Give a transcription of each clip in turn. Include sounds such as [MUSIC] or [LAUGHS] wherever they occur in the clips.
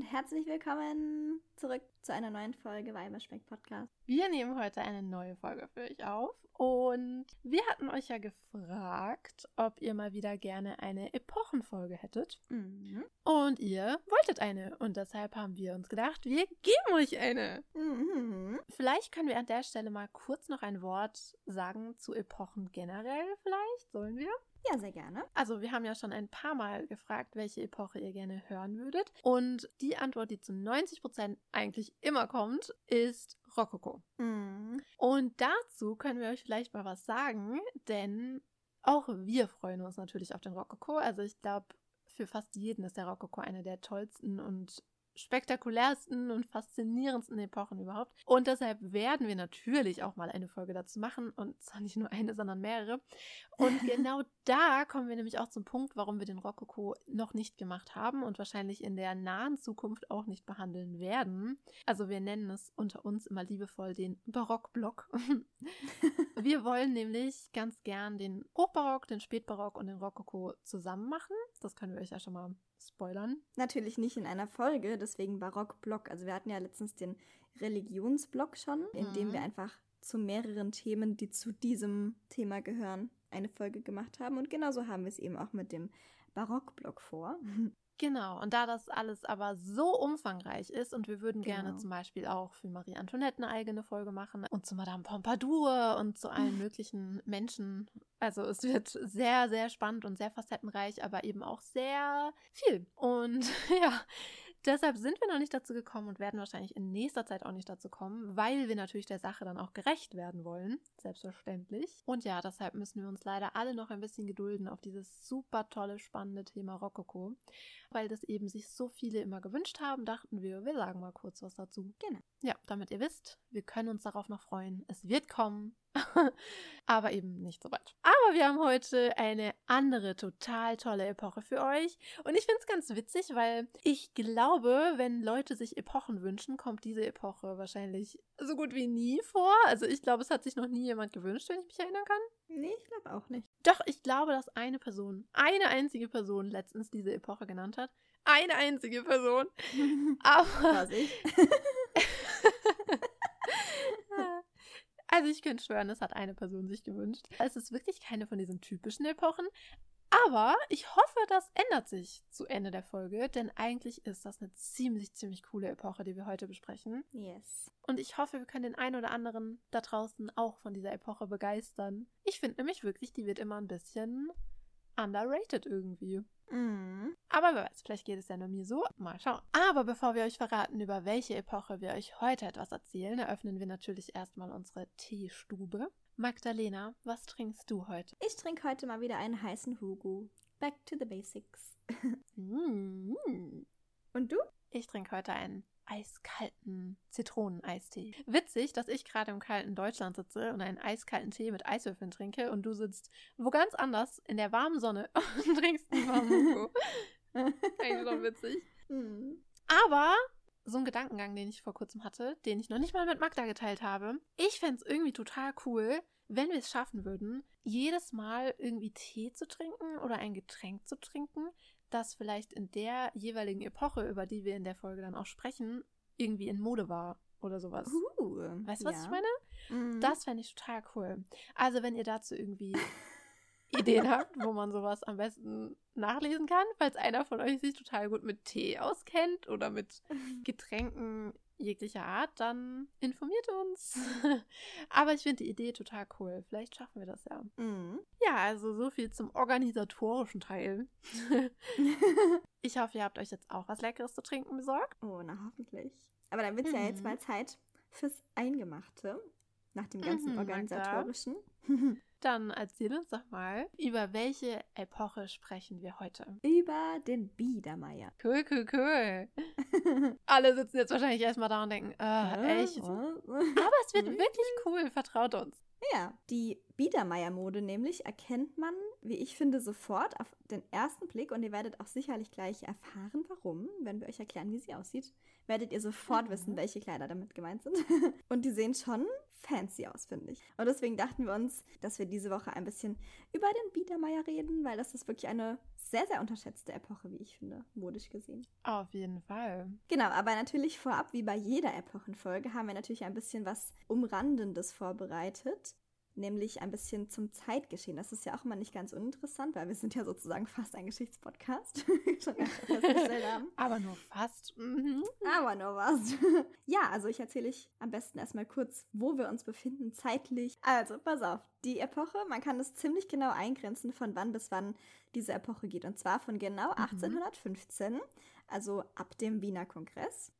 und herzlich willkommen zurück zu einer neuen Folge Weiberspeck Podcast. Wir nehmen heute eine neue Folge für euch auf und wir hatten euch ja gefragt, ob ihr mal wieder gerne eine Epochenfolge hättet. Mhm. Und ihr wolltet eine und deshalb haben wir uns gedacht, wir geben euch eine. Mhm. Vielleicht können wir an der Stelle mal kurz noch ein Wort sagen zu Epochen generell vielleicht, sollen wir? Ja, sehr gerne. Also wir haben ja schon ein paar Mal gefragt, welche Epoche ihr gerne hören würdet. Und die Antwort, die zu 90% eigentlich immer kommt, ist Rokoko. Mhm. Und dazu können wir euch vielleicht mal was sagen, denn auch wir freuen uns natürlich auf den Rokoko. Also ich glaube, für fast jeden ist der Rokoko eine der tollsten und spektakulärsten und faszinierendsten Epochen überhaupt. Und deshalb werden wir natürlich auch mal eine Folge dazu machen. Und zwar nicht nur eine, sondern mehrere. Und [LAUGHS] genau da kommen wir nämlich auch zum Punkt, warum wir den Rokoko noch nicht gemacht haben und wahrscheinlich in der nahen Zukunft auch nicht behandeln werden. Also wir nennen es unter uns immer liebevoll den Barockblock. [LAUGHS] wir wollen nämlich ganz gern den Hochbarock, den Spätbarock und den Rokoko zusammen machen. Das können wir euch ja schon mal spoilern. Natürlich nicht in einer Folge, deswegen Barockblock. Also wir hatten ja letztens den Religionsblock schon, in dem Mhm. wir einfach zu mehreren Themen, die zu diesem Thema gehören, eine Folge gemacht haben. Und genauso haben wir es eben auch mit dem Barockblock vor. [LAUGHS] Genau, und da das alles aber so umfangreich ist und wir würden gerne Genau. zum Beispiel auch für Marie Antoinette eine eigene Folge machen und zu Madame Pompadour und zu allen möglichen Menschen. Also es wird sehr, sehr spannend und sehr facettenreich, aber eben auch sehr viel. Und [LAUGHS] ja, deshalb sind wir noch nicht dazu gekommen und werden wahrscheinlich in nächster Zeit auch nicht dazu kommen, weil wir natürlich der Sache dann auch gerecht werden wollen, selbstverständlich. Und ja, deshalb müssen wir uns leider alle noch ein bisschen gedulden auf dieses super tolle, spannende Thema Rokoko. Weil das eben sich so viele immer gewünscht haben, dachten wir, wir sagen mal kurz was dazu. Genau. Ja, damit ihr wisst, wir können uns darauf noch freuen. Es wird kommen. [LAUGHS] Aber eben nicht so bald. Aber wir haben heute eine andere total tolle Epoche für euch. Und ich finde es ganz witzig, weil ich glaube, wenn Leute sich Epochen wünschen, kommt diese Epoche wahrscheinlich so gut wie nie vor. Also ich glaube, es hat sich noch nie jemand gewünscht, wenn ich mich erinnern kann. nee, ich glaube auch nicht. Doch, ich glaube, dass eine Person, eine einzige Person letztens diese Epoche genannt hat. Eine einzige Person. [LAUGHS] Aber, Vorsicht. [LAUGHS] also ich könnte schwören, das hat eine Person sich gewünscht. Es ist wirklich keine von diesen typischen Epochen. Aber ich hoffe, das ändert sich zu Ende der Folge, denn eigentlich ist das eine ziemlich, ziemlich coole Epoche, die wir heute besprechen. yes. Und ich hoffe, wir können den einen oder anderen da draußen auch von dieser Epoche begeistern. Ich finde nämlich wirklich, die wird immer ein bisschen underrated irgendwie. Mhm. Aber wer weiß, vielleicht geht es ja nur mir so. Mal schauen. Aber bevor wir euch verraten, über welche Epoche wir euch heute etwas erzählen, eröffnen wir natürlich erstmal unsere Teestube. Magdalena, was trinkst du heute? Ich trinke heute mal wieder einen heißen Hugo. Back to the basics. [LAUGHS] Mm. Und du? Ich trinke heute einen eiskalten Zitroneneistee. Witzig, dass ich gerade im kalten Deutschland sitze und einen eiskalten Tee mit Eiswürfeln trinke und du sitzt wo ganz anders in der warmen Sonne [LAUGHS] und trinkst einen warmen Hugo. [LAUGHS] Eigentlich schon witzig. Mhm. Aber so ein Gedankengang, den ich vor kurzem hatte, den ich noch nicht mal mit Magda geteilt habe. Ich fände es irgendwie total cool, wenn wir es schaffen würden, jedes Mal irgendwie Tee zu trinken oder ein Getränk zu trinken, das vielleicht in der jeweiligen Epoche, über die wir in der Folge dann auch sprechen, irgendwie in Mode war oder sowas. Uh, Weißt du, was ja. ich meine? Mhm. Das fände ich total cool. Also, wenn ihr dazu irgendwie [LAUGHS] Ideen habt, wo man sowas am besten nachlesen kann, falls einer von euch sich total gut mit Tee auskennt oder mit [LAUGHS] Getränken jeglicher Art, dann informiert uns. [LAUGHS] Aber ich finde die Idee total cool. Vielleicht schaffen wir das ja. Mhm. Ja, also so viel zum organisatorischen Teil. [LAUGHS] ich hoffe, ihr habt euch jetzt auch was Leckeres zu trinken besorgt. Oh, na hoffentlich. Aber dann wird es ja jetzt Mhm. mal Zeit fürs Eingemachte. Nach dem ganzen Mhm, organisatorischen. [LAUGHS] Dann erzähl uns doch mal, über welche Epoche sprechen wir heute? Über den Biedermeier. Cool, cool, cool. [LAUGHS] Alle sitzen jetzt wahrscheinlich erstmal da und denken, äh, echt? Aber es wird [LAUGHS] wirklich cool, vertraut uns. Ja, die Biedermeier-Mode nämlich erkennt man, wie ich finde, sofort auf den ersten Blick und ihr werdet auch sicherlich gleich erfahren, warum, wenn wir euch erklären, wie sie aussieht. Werdet ihr sofort Mhm. wissen, welche Kleider damit gemeint sind. [LAUGHS] und die sehen schon fancy aus, finde ich. Und deswegen dachten wir uns, dass wir diese Woche ein bisschen über den Biedermeier reden, weil das ist wirklich eine sehr, sehr unterschätzte Epoche, wie ich finde, modisch gesehen. Auf jeden Fall. Genau, aber natürlich vorab, wie bei jeder Epochenfolge, haben wir natürlich ein bisschen was Umrandendes vorbereitet nämlich ein bisschen zum Zeitgeschehen. Das ist ja auch immer nicht ganz uninteressant, weil wir sind ja sozusagen fast ein Geschichtspodcast, [LAUGHS] schon festgestellt haben. Aber nur fast. Mhm. Aber nur was. [LAUGHS] ja, also ich erzähle ich am besten erstmal kurz, wo wir uns befinden zeitlich. Also, pass auf, die Epoche, man kann es ziemlich genau eingrenzen, von wann bis wann diese Epoche geht. Und zwar von genau 1815, mhm. also ab dem Wiener Kongress,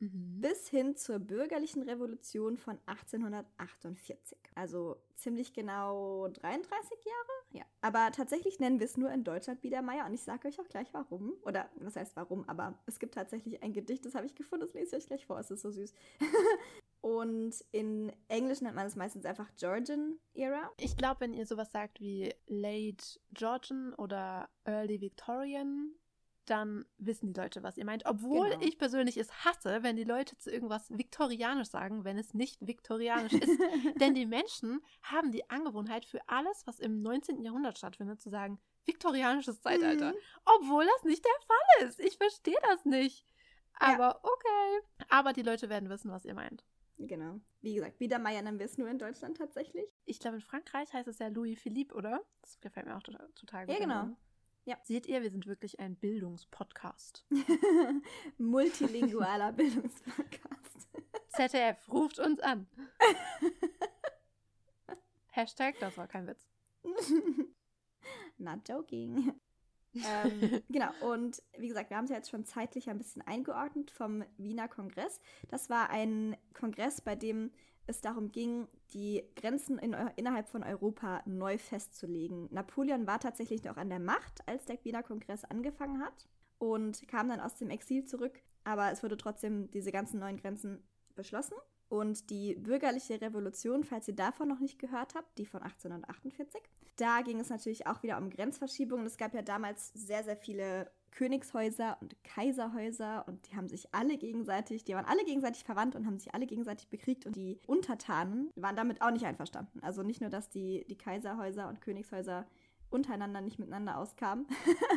mhm. bis hin zur bürgerlichen Revolution von 1848. Also ziemlich genau 33 Jahre? Ja. Aber tatsächlich nennen wir es nur in Deutschland Biedermeier und ich sage euch auch gleich warum. Oder was heißt warum, aber es gibt tatsächlich ein Gedicht, das habe ich gefunden, das lese ich euch gleich vor, es ist so süß. [LAUGHS] Und in Englisch nennt man es meistens einfach Georgian Era. Ich glaube, wenn ihr sowas sagt wie Late Georgian oder Early Victorian, dann wissen die Leute, was ihr meint. Obwohl genau. ich persönlich es hasse, wenn die Leute zu irgendwas viktorianisch sagen, wenn es nicht viktorianisch ist. [LAUGHS] Denn die Menschen haben die Angewohnheit für alles, was im 19. Jahrhundert stattfindet, zu sagen, viktorianisches Zeitalter. Mhm. Obwohl das nicht der Fall ist. Ich verstehe das nicht. Aber ja. okay. Aber die Leute werden wissen, was ihr meint. Genau. Wie gesagt, Biedermeier nennen wir es nur in Deutschland tatsächlich. Ich glaube, in Frankreich heißt es ja Louis Philippe, oder? Das gefällt mir auch total, total gut. Ja, genau. Ja. Seht ihr, wir sind wirklich ein Bildungspodcast. [LAUGHS] Multilingualer [LAUGHS] Bildungspodcast. ZDF ruft uns an. [LAUGHS] Hashtag, das war kein Witz. Not joking. ähm, genau, und wie gesagt, wir haben es ja jetzt schon zeitlich ein bisschen eingeordnet vom Wiener Kongress. Das war ein Kongress, bei dem es darum ging, die Grenzen in, innerhalb von Europa neu festzulegen. Napoleon war tatsächlich noch an der Macht, als der Wiener Kongress angefangen hat und kam dann aus dem Exil zurück, aber es wurde trotzdem diese ganzen neuen Grenzen beschlossen. Und die bürgerliche Revolution, falls ihr davon noch nicht gehört habt, die von 1848, da ging es natürlich auch wieder um Grenzverschiebungen. Es gab ja damals sehr, sehr viele Königshäuser und Kaiserhäuser und die haben sich alle gegenseitig, die waren alle gegenseitig verwandt und haben sich alle gegenseitig bekriegt und die Untertanen waren damit auch nicht einverstanden. Also nicht nur, dass die, die Kaiserhäuser und Königshäuser untereinander nicht miteinander auskamen.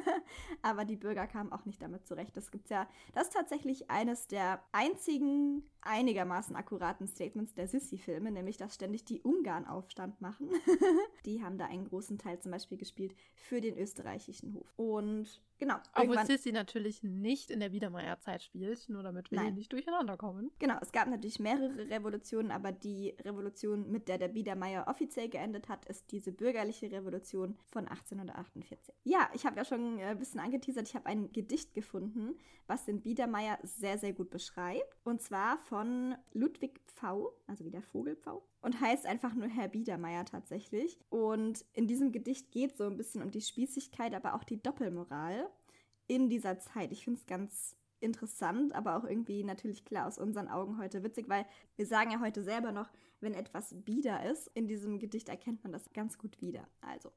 [LAUGHS] Aber die Bürger kamen auch nicht damit zurecht. Das gibt's ja. Das ist tatsächlich eines der einzigen einigermaßen akkuraten Statements der Sissi-Filme, nämlich dass ständig die Ungarn Aufstand machen. [LAUGHS] die haben da einen großen Teil zum Beispiel gespielt für den österreichischen Hof. Und genau. Obwohl Sissi natürlich nicht in der Biedermeierzeit spielt, nur damit wir Nein. hier nicht durcheinander kommen. Genau, es gab natürlich mehrere Revolutionen, aber die Revolution, mit der der Biedermeier offiziell geendet hat, ist diese bürgerliche Revolution von 1848. Ja, ich habe ja schon äh, ein bisschen angeteasert, ich habe ein Gedicht gefunden, was den Biedermeier sehr, sehr gut beschreibt. Und zwar von von Ludwig Pfau, also wie der Vogelpfau, und heißt einfach nur Herr Biedermeier tatsächlich. Und in diesem Gedicht geht so ein bisschen um die Spießigkeit, aber auch die Doppelmoral in dieser Zeit. Ich finde es ganz interessant, aber auch irgendwie natürlich klar aus unseren Augen heute witzig, weil wir sagen ja heute selber noch, wenn etwas bieder ist, in diesem Gedicht erkennt man das ganz gut wieder. Also,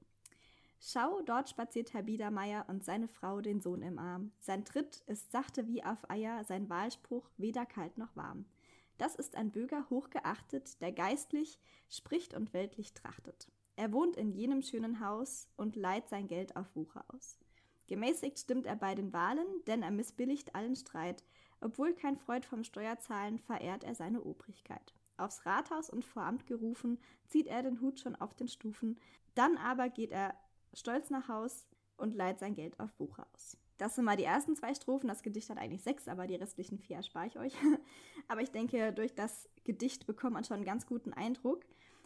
Schau, dort spaziert Herr Biedermeier und seine Frau den Sohn im Arm. Sein Tritt ist sachte wie auf Eier, sein Wahlspruch weder kalt noch warm. Das ist ein Bürger hochgeachtet, der geistlich spricht und weltlich trachtet. Er wohnt in jenem schönen Haus und leiht sein Geld auf Wucher aus. Gemäßigt stimmt er bei den Wahlen, denn er missbilligt allen Streit. Obwohl kein Freud vom Steuerzahlen, verehrt er seine Obrigkeit. Aufs Rathaus und vor Amt gerufen, zieht er den Hut schon auf den Stufen. Dann aber geht er stolz nach Haus und leiht sein Geld auf Buch aus. Das sind mal die ersten zwei Strophen. Das Gedicht hat eigentlich sechs, aber die restlichen vier erspare ich euch. [LAUGHS] aber ich denke, durch das Gedicht bekommt man schon einen ganz guten Eindruck,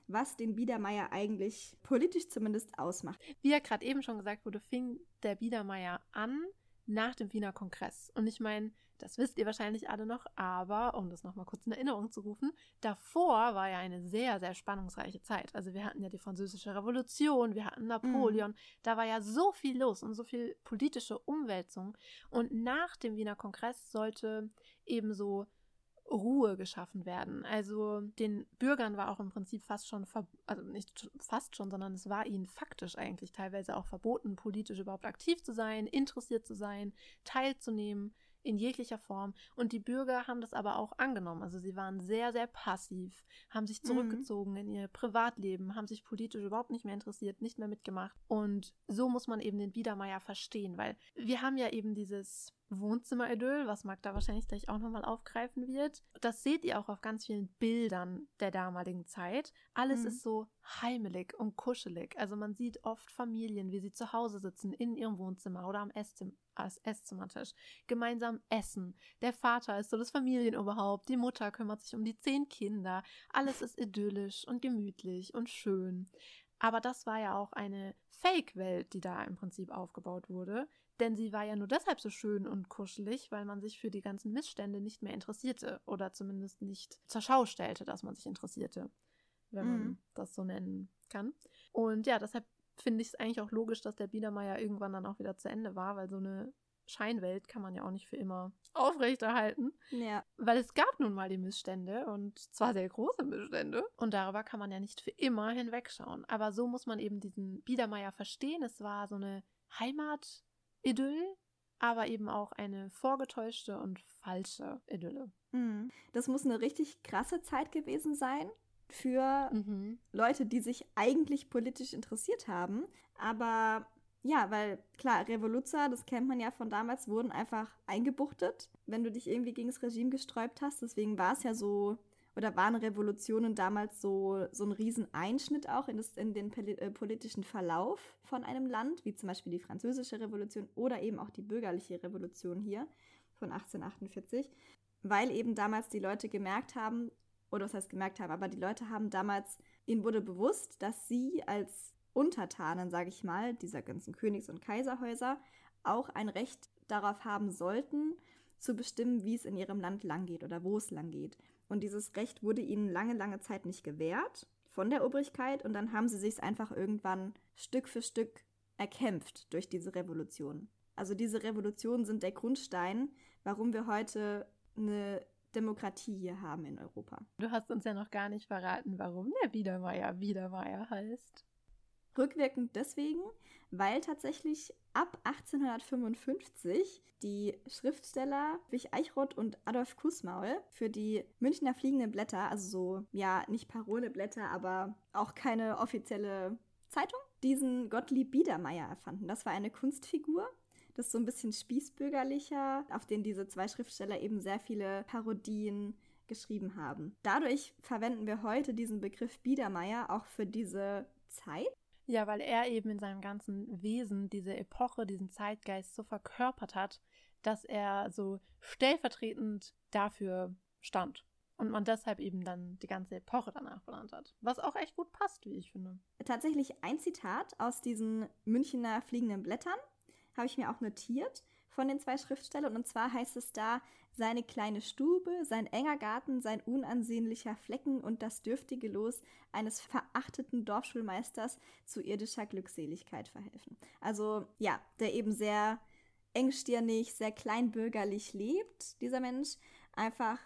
was den Biedermeier eigentlich politisch zumindest ausmacht. Wie ja gerade eben schon gesagt wurde, fing der Biedermeier an nach dem Wiener Kongress. Und ich meine, das wisst ihr wahrscheinlich alle noch, aber um das nochmal kurz in Erinnerung zu rufen, davor war ja eine sehr, sehr spannungsreiche Zeit. Also wir hatten ja die Französische Revolution, wir hatten Napoleon, mhm. da war ja so viel los und so viel politische Umwälzung. Und nach dem Wiener Kongress sollte ebenso Ruhe geschaffen werden. Also den Bürgern war auch im Prinzip fast schon, also nicht fast schon, sondern es war ihnen faktisch eigentlich teilweise auch verboten, politisch überhaupt aktiv zu sein, interessiert zu sein, teilzunehmen in jeglicher Form. Und die Bürger haben das aber auch angenommen. Also sie waren sehr, sehr passiv, haben sich zurückgezogen mhm. in ihr Privatleben, haben sich politisch überhaupt nicht mehr interessiert, nicht mehr mitgemacht. Und so muss man eben den Biedermeier verstehen, weil wir haben ja eben dieses Wohnzimmer-Idyll, was Magda wahrscheinlich gleich auch nochmal aufgreifen wird. Das seht ihr auch auf ganz vielen Bildern der damaligen Zeit. Alles mhm. ist so heimelig und kuschelig. Also man sieht oft Familien, wie sie zu Hause sitzen, in ihrem Wohnzimmer oder am Esszim Esszimmertisch, gemeinsam essen. Der Vater ist so das Familienoberhaupt, die Mutter kümmert sich um die zehn Kinder. Alles ist idyllisch und gemütlich und schön. Aber das war ja auch eine Fake-Welt, die da im Prinzip aufgebaut wurde. Denn sie war ja nur deshalb so schön und kuschelig, weil man sich für die ganzen Missstände nicht mehr interessierte oder zumindest nicht zur Schau stellte, dass man sich interessierte, wenn man mhm. das so nennen kann. Und ja, deshalb finde ich es eigentlich auch logisch, dass der Biedermeier irgendwann dann auch wieder zu Ende war, weil so eine Scheinwelt kann man ja auch nicht für immer aufrechterhalten. Ja. Weil es gab nun mal die Missstände und zwar sehr große Missstände. Und darüber kann man ja nicht für immer hinwegschauen. Aber so muss man eben diesen Biedermeier verstehen. Es war so eine Heimatidyll, aber eben auch eine vorgetäuschte und falsche Idylle. Mhm. Das muss eine richtig krasse Zeit gewesen sein für mhm. Leute, die sich eigentlich politisch interessiert haben, aber ja, weil klar, Revoluzer, das kennt man ja von damals, wurden einfach eingebuchtet, wenn du dich irgendwie gegen das Regime gesträubt hast. Deswegen war es ja so, oder waren Revolutionen damals so, so ein Rieseneinschnitt auch in, das, in den äh, politischen Verlauf von einem Land, wie zum Beispiel die Französische Revolution oder eben auch die Bürgerliche Revolution hier von 1848, weil eben damals die Leute gemerkt haben, oder was heißt gemerkt haben, aber die Leute haben damals, ihnen wurde bewusst, dass sie als Untertanen, sage ich mal, dieser ganzen Königs- und Kaiserhäuser auch ein Recht darauf haben sollten, zu bestimmen, wie es in ihrem Land langgeht oder wo es langgeht. Und dieses Recht wurde ihnen lange, lange Zeit nicht gewährt von der Obrigkeit und dann haben sie sich einfach irgendwann Stück für Stück erkämpft durch diese Revolution. Also diese Revolutionen sind der Grundstein, warum wir heute eine Demokratie hier haben in Europa. Du hast uns ja noch gar nicht verraten, warum der Biedermeier Biedermeier heißt. Rückwirkend deswegen, weil tatsächlich ab 1855 die Schriftsteller Wich Eichroth und Adolf Kussmaul für die Münchner fliegenden Blätter, also so, ja, nicht Paroleblätter, aber auch keine offizielle Zeitung, diesen Gottlieb Biedermeier erfanden. Das war eine Kunstfigur, das ist so ein bisschen spießbürgerlicher, auf den diese zwei Schriftsteller eben sehr viele Parodien geschrieben haben. Dadurch verwenden wir heute diesen Begriff Biedermeier auch für diese Zeit. Ja, weil er eben in seinem ganzen Wesen diese Epoche, diesen Zeitgeist so verkörpert hat, dass er so stellvertretend dafür stand. Und man deshalb eben dann die ganze Epoche danach benannt hat. Was auch echt gut passt, wie ich finde. Tatsächlich ein Zitat aus diesen Münchner fliegenden Blättern habe ich mir auch notiert von den zwei Schriftstellern. Und zwar heißt es da, seine kleine Stube, sein enger Garten, sein unansehnlicher Flecken und das dürftige Los eines verachteten Dorfschulmeisters zu irdischer Glückseligkeit verhelfen. Also ja, der eben sehr engstirnig, sehr kleinbürgerlich lebt, dieser Mensch, einfach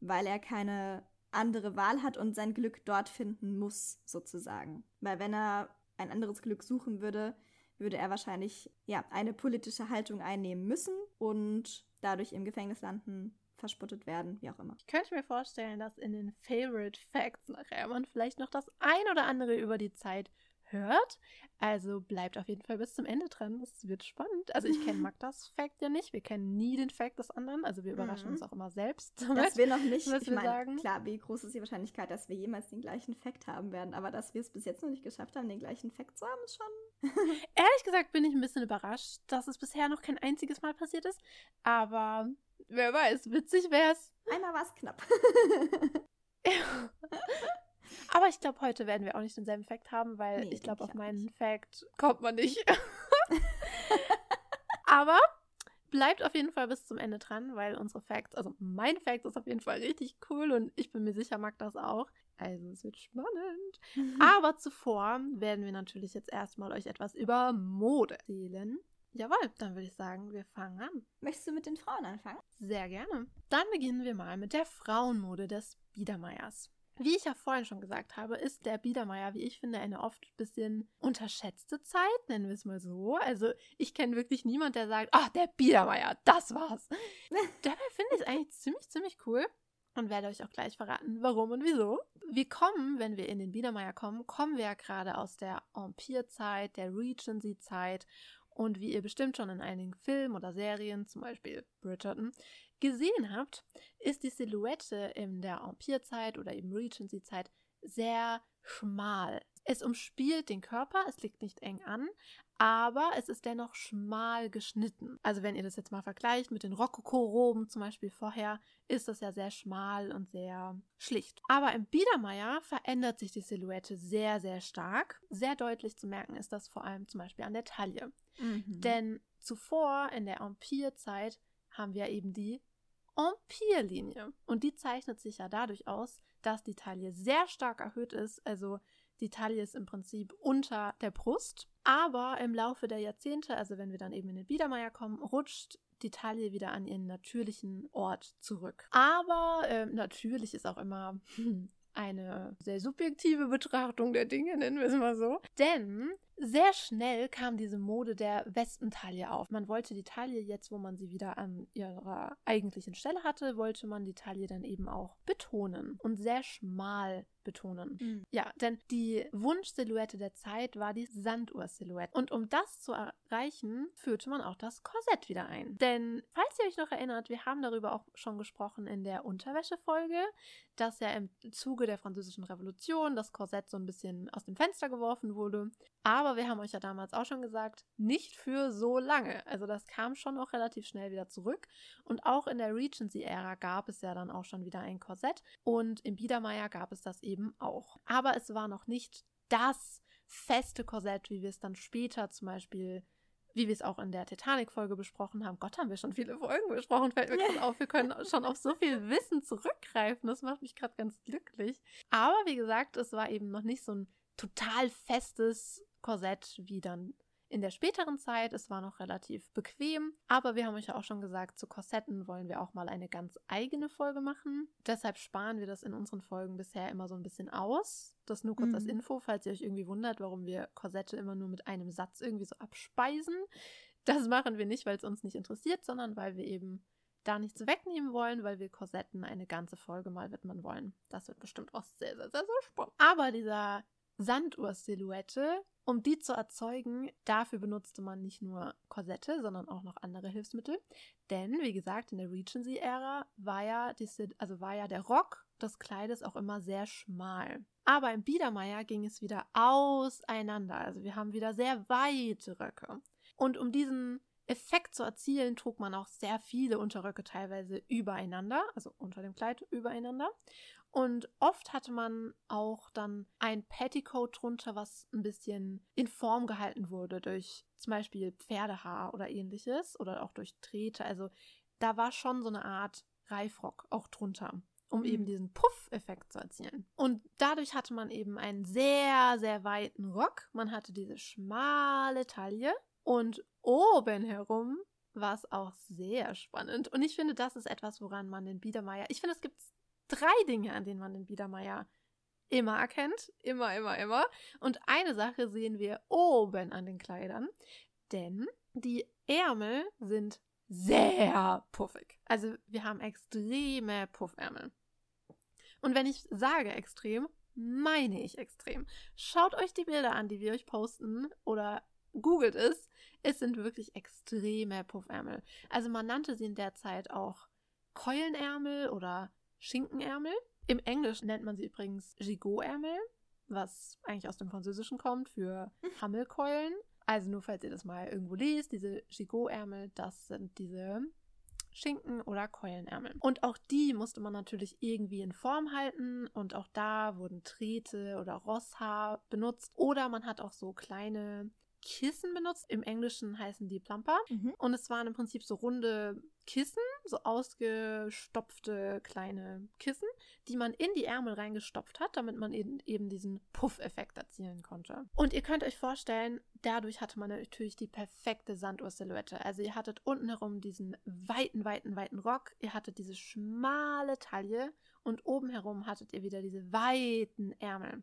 weil er keine andere Wahl hat und sein Glück dort finden muss, sozusagen. Weil wenn er ein anderes Glück suchen würde, würde er wahrscheinlich ja eine politische Haltung einnehmen müssen und dadurch im Gefängnis landen, verspottet werden, wie auch immer. Ich könnte mir vorstellen, dass in den Favorite Facts nachher man vielleicht noch das ein oder andere über die Zeit hört. Also bleibt auf jeden Fall bis zum Ende dran. Das wird spannend. Also ich kenne [LAUGHS] Magdas Fact ja nicht. Wir kennen nie den Fact des anderen. Also wir überraschen mhm. uns auch immer selbst. Dass wir noch nicht, was ich meine, sagen. klar, wie groß ist die Wahrscheinlichkeit, dass wir jemals den gleichen Fact haben werden. Aber dass wir es bis jetzt noch nicht geschafft haben, den gleichen Fact zu haben, ist schon... [LAUGHS] [LAUGHS] Ehrlich gesagt bin ich ein bisschen überrascht, dass es bisher noch kein einziges Mal passiert ist. Aber wer weiß, witzig wäre es. Einmal war es knapp. Aber ich glaube, heute werden wir auch nicht denselben Fact haben, weil nee, ich glaube, auf meinen nicht. Fact kommt man nicht. [LAUGHS] Aber bleibt auf jeden Fall bis zum Ende dran, weil unsere Facts, also mein Fact ist auf jeden Fall richtig cool und ich bin mir sicher, mag das auch. Also es wird spannend. Mhm. Aber zuvor werden wir natürlich jetzt erstmal euch etwas über Mode erzählen. Jawohl, dann würde ich sagen, wir fangen an. Möchtest du mit den Frauen anfangen? Sehr gerne. Dann beginnen wir mal mit der Frauenmode des Biedermeiers. Wie ich ja vorhin schon gesagt habe, ist der Biedermeier, wie ich finde, eine oft ein bisschen unterschätzte Zeit, nennen wir es mal so. Also ich kenne wirklich niemand, der sagt, ach, der Biedermeier, das war's. [LAUGHS] Dabei finde ich es eigentlich ziemlich, ziemlich cool und werde euch auch gleich verraten, warum und wieso. Wir kommen, wenn wir in den Biedermeier kommen, kommen wir ja gerade aus der Empire-Zeit, der Regency-Zeit und wie ihr bestimmt schon in einigen Filmen oder Serien, zum Beispiel Bridgerton, gesehen habt, ist die Silhouette in der Empire-Zeit oder eben Regency-Zeit sehr schmal. Es umspielt den Körper, es liegt nicht eng an, aber es ist dennoch schmal geschnitten. Also wenn ihr das jetzt mal vergleicht mit den Rokoko-Roben zum Beispiel vorher, ist das ja sehr schmal und sehr schlicht. Aber im Biedermeier verändert sich die Silhouette sehr, sehr stark. Sehr deutlich zu merken ist das vor allem zum Beispiel an der Taille. Mhm. Denn zuvor in der Empire-Zeit haben wir eben die Empire-Linie. Und die zeichnet sich ja dadurch aus, dass die Taille sehr stark erhöht ist. Also die Taille ist im Prinzip unter der Brust. Aber im Laufe der Jahrzehnte, also wenn wir dann eben in den Biedermeier kommen, rutscht die Taille wieder an ihren natürlichen Ort zurück. Aber äh, natürlich ist auch immer [LAUGHS] eine sehr subjektive Betrachtung der Dinge, nennen wir es mal so. Denn sehr schnell kam diese Mode der Wespentaille auf. Man wollte die Taille jetzt, wo man sie wieder an ihrer eigentlichen Stelle hatte, wollte man die Taille dann eben auch betonen und sehr schmal betonen. Mhm. Ja, denn die Wunschsilhouette der Zeit war die Sanduhr-Silhouette. Und um das zu erreichen, führte man auch das Korsett wieder ein. Denn, falls ihr euch noch erinnert, wir haben darüber auch schon gesprochen in der Unterwäsche-Folge, dass ja im Zuge der Französischen Revolution das Korsett so ein bisschen aus dem Fenster geworfen wurde. Aber wir haben euch ja damals auch schon gesagt, nicht für so lange. Also das kam schon auch relativ schnell wieder zurück. Und auch in der Regency-Ära gab es ja dann auch schon wieder ein Korsett. Und im Biedermeier gab es das eben auch. Aber es war noch nicht das feste Korsett, wie wir es dann später zum Beispiel wie wir es auch in der Titanic-Folge besprochen haben. Gott, haben wir schon viele Folgen besprochen, fällt mir gerade auf. Wir können [LAUGHS] schon auf so viel Wissen zurückgreifen. Das macht mich gerade ganz glücklich. Aber wie gesagt, es war eben noch nicht so ein total festes Korsett wie dann in der späteren Zeit. Es war noch relativ bequem, aber wir haben euch ja auch schon gesagt, zu Korsetten wollen wir auch mal eine ganz eigene Folge machen. Deshalb sparen wir das in unseren Folgen bisher immer so ein bisschen aus. Das nur kurz mhm. als Info, falls ihr euch irgendwie wundert, warum wir Korsette immer nur mit einem Satz irgendwie so abspeisen. Das machen wir nicht, weil es uns nicht interessiert, sondern weil wir eben da nichts wegnehmen wollen, weil wir Korsetten eine ganze Folge mal widmen wollen. Das wird bestimmt auch sehr, sehr, sehr, sehr spannend. Aber dieser Sanduhr-Silhouette. Um die zu erzeugen, dafür benutzte man nicht nur Korsette, sondern auch noch andere Hilfsmittel. Denn, wie gesagt, in der Regency-Ära war ja, also war ja der Rock des Kleides auch immer sehr schmal. Aber im Biedermeier ging es wieder auseinander. Also wir haben wieder sehr weite Röcke. Und um diesen Effekt zu erzielen, trug man auch sehr viele Unterröcke teilweise übereinander, also unter dem Kleid übereinander. Und oft hatte man auch dann ein Petticoat drunter, was ein bisschen in Form gehalten wurde durch zum Beispiel Pferdehaar oder ähnliches oder auch durch Drähte. Also da war schon so eine Art Reifrock auch drunter, um mhm. eben diesen Puff-Effekt zu erzielen. Und dadurch hatte man eben einen sehr, sehr weiten Rock. Man hatte diese schmale Taille und oben herum war es auch sehr spannend. Und ich finde, das ist etwas, woran man den Biedermeier. Ich finde, es gibt drei Dinge, an denen man den Biedermeier immer erkennt. Immer, immer, immer. Und eine Sache sehen wir oben an den Kleidern, denn die Ärmel sind sehr puffig. Also wir haben extreme Puffärmel. Und wenn ich sage extrem, meine ich extrem. Schaut euch die Bilder an, die wir euch posten oder googelt es. Es sind wirklich extreme Puffärmel. Also man nannte sie in der Zeit auch Keulenärmel oder Schinkenärmel. Im Englischen nennt man sie übrigens Gigot-Ärmel, was eigentlich aus dem Französischen kommt für [LAUGHS] Hammelkeulen. Also nur falls ihr das mal irgendwo liest, diese Gigot-Ärmel, das sind diese Schinken- oder Keulenärmel. Und auch die musste man natürlich irgendwie in Form halten und auch da wurden Drähte oder Rosshaar benutzt oder man hat auch so kleine Kissen benutzt. Im Englischen heißen die Plumper. Mhm. Und es waren im Prinzip so runde Kissen, so ausgestopfte kleine Kissen, die man in die Ärmel reingestopft hat, damit man eben, diesen Puff-Effekt erzielen konnte. Und ihr könnt euch vorstellen, dadurch hatte man natürlich die perfekte Sanduhr-Silhouette. Also ihr hattet unten herum diesen weiten, weiten, weiten Rock, ihr hattet diese schmale Taille und oben herum hattet ihr wieder diese weiten Ärmel.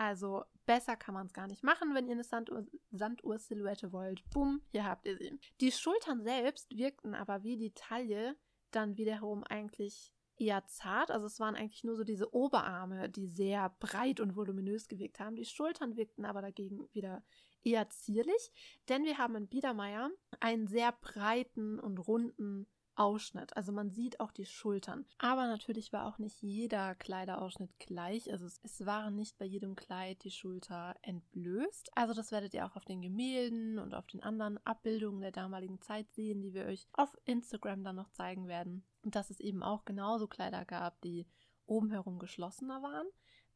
Also besser kann man es gar nicht machen, wenn ihr eine Sanduhr- Sanduhr-Silhouette wollt. Bumm, hier habt ihr sie. Die Schultern selbst wirkten aber wie die Taille dann wiederum eigentlich eher zart. Also es waren eigentlich nur so diese Oberarme, die sehr breit und voluminös gewirkt haben. Die Schultern wirkten aber dagegen wieder eher zierlich, denn wir haben in Biedermeier einen sehr breiten und runden Ausschnitt. Also man sieht auch die Schultern. Aber natürlich war auch nicht jeder Kleiderausschnitt gleich. Also es, es waren nicht bei jedem Kleid die Schulter entblößt. Also das werdet ihr auch auf den Gemälden und auf den anderen Abbildungen der damaligen Zeit sehen, die wir euch auf Instagram dann noch zeigen werden. Und dass es eben auch genauso Kleider gab, die oben herum geschlossener waren.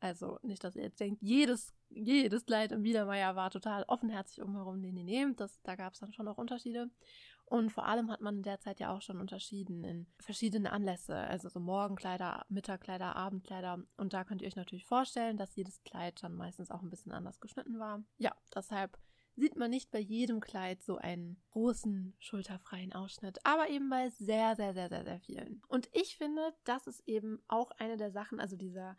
Also nicht, dass ihr jetzt denkt, jedes, jedes Kleid im Biedermeier war total offenherzig umherum. Nee, nee, nee. Das, da gab es dann schon noch Unterschiede. Und vor allem hat man in der Zeit ja auch schon unterschieden in verschiedene Anlässe, also so Morgenkleider, Mittagkleider, Abendkleider. Und da könnt ihr euch natürlich vorstellen, dass jedes Kleid dann meistens auch ein bisschen anders geschnitten war. Ja, deshalb sieht man nicht bei jedem Kleid so einen großen, schulterfreien Ausschnitt, aber eben bei sehr, sehr, sehr, sehr, sehr vielen. Und ich finde, das ist eben auch eine der Sachen, also dieser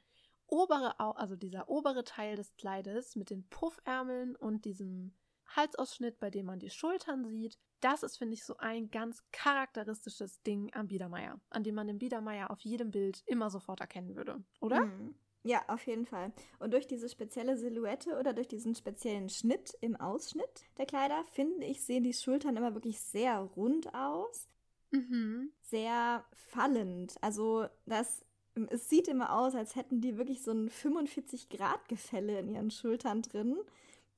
obere, also dieser obere Teil des Kleides mit den Puffärmeln und diesem Halsausschnitt, bei dem man die Schultern sieht. Das ist, finde ich, so ein ganz charakteristisches Ding am Biedermeier, an dem man den Biedermeier auf jedem Bild immer sofort erkennen würde, oder? Mhm. Ja, auf jeden Fall. Und durch diese spezielle Silhouette oder durch diesen speziellen Schnitt im Ausschnitt der Kleider, finde ich, sehen die Schultern immer wirklich sehr rund aus, Mhm. sehr fallend. Also das, es sieht immer aus, als hätten die wirklich so ein 45-Grad-Gefälle in ihren Schultern drin,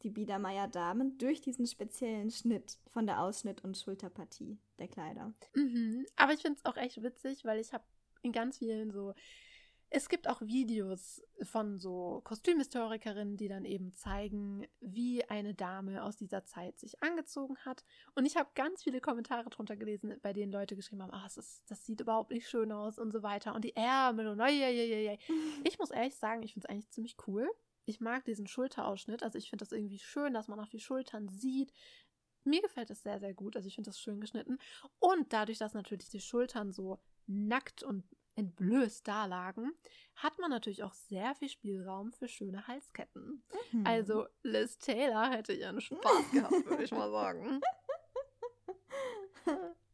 die Biedermeier Damen, durch diesen speziellen Schnitt von der Ausschnitt- und Schulterpartie der Kleider. Mhm. Aber ich finde es auch echt witzig, weil ich habe in ganz vielen so. Es gibt auch Videos von so Kostümhistorikerinnen, die dann eben zeigen, wie eine Dame aus dieser Zeit sich angezogen hat. Und ich habe ganz viele Kommentare drunter gelesen, bei denen Leute geschrieben haben, ah, das, das sieht überhaupt nicht schön aus und so weiter. Und die Ärmel und oi, oi, oi, oi. [LAUGHS] Ich muss ehrlich sagen, ich finde es eigentlich ziemlich cool. Ich mag diesen Schulterausschnitt. Also ich finde das irgendwie schön, dass man auch die Schultern sieht. Mir gefällt es sehr, sehr gut. Also ich finde das schön geschnitten. Und dadurch, dass natürlich die Schultern so nackt und entblößt dalagen, hat man natürlich auch sehr viel Spielraum für schöne Halsketten. Mhm. Also Liz Taylor hätte ihren Spaß [LAUGHS] gehabt, würde ich mal sagen.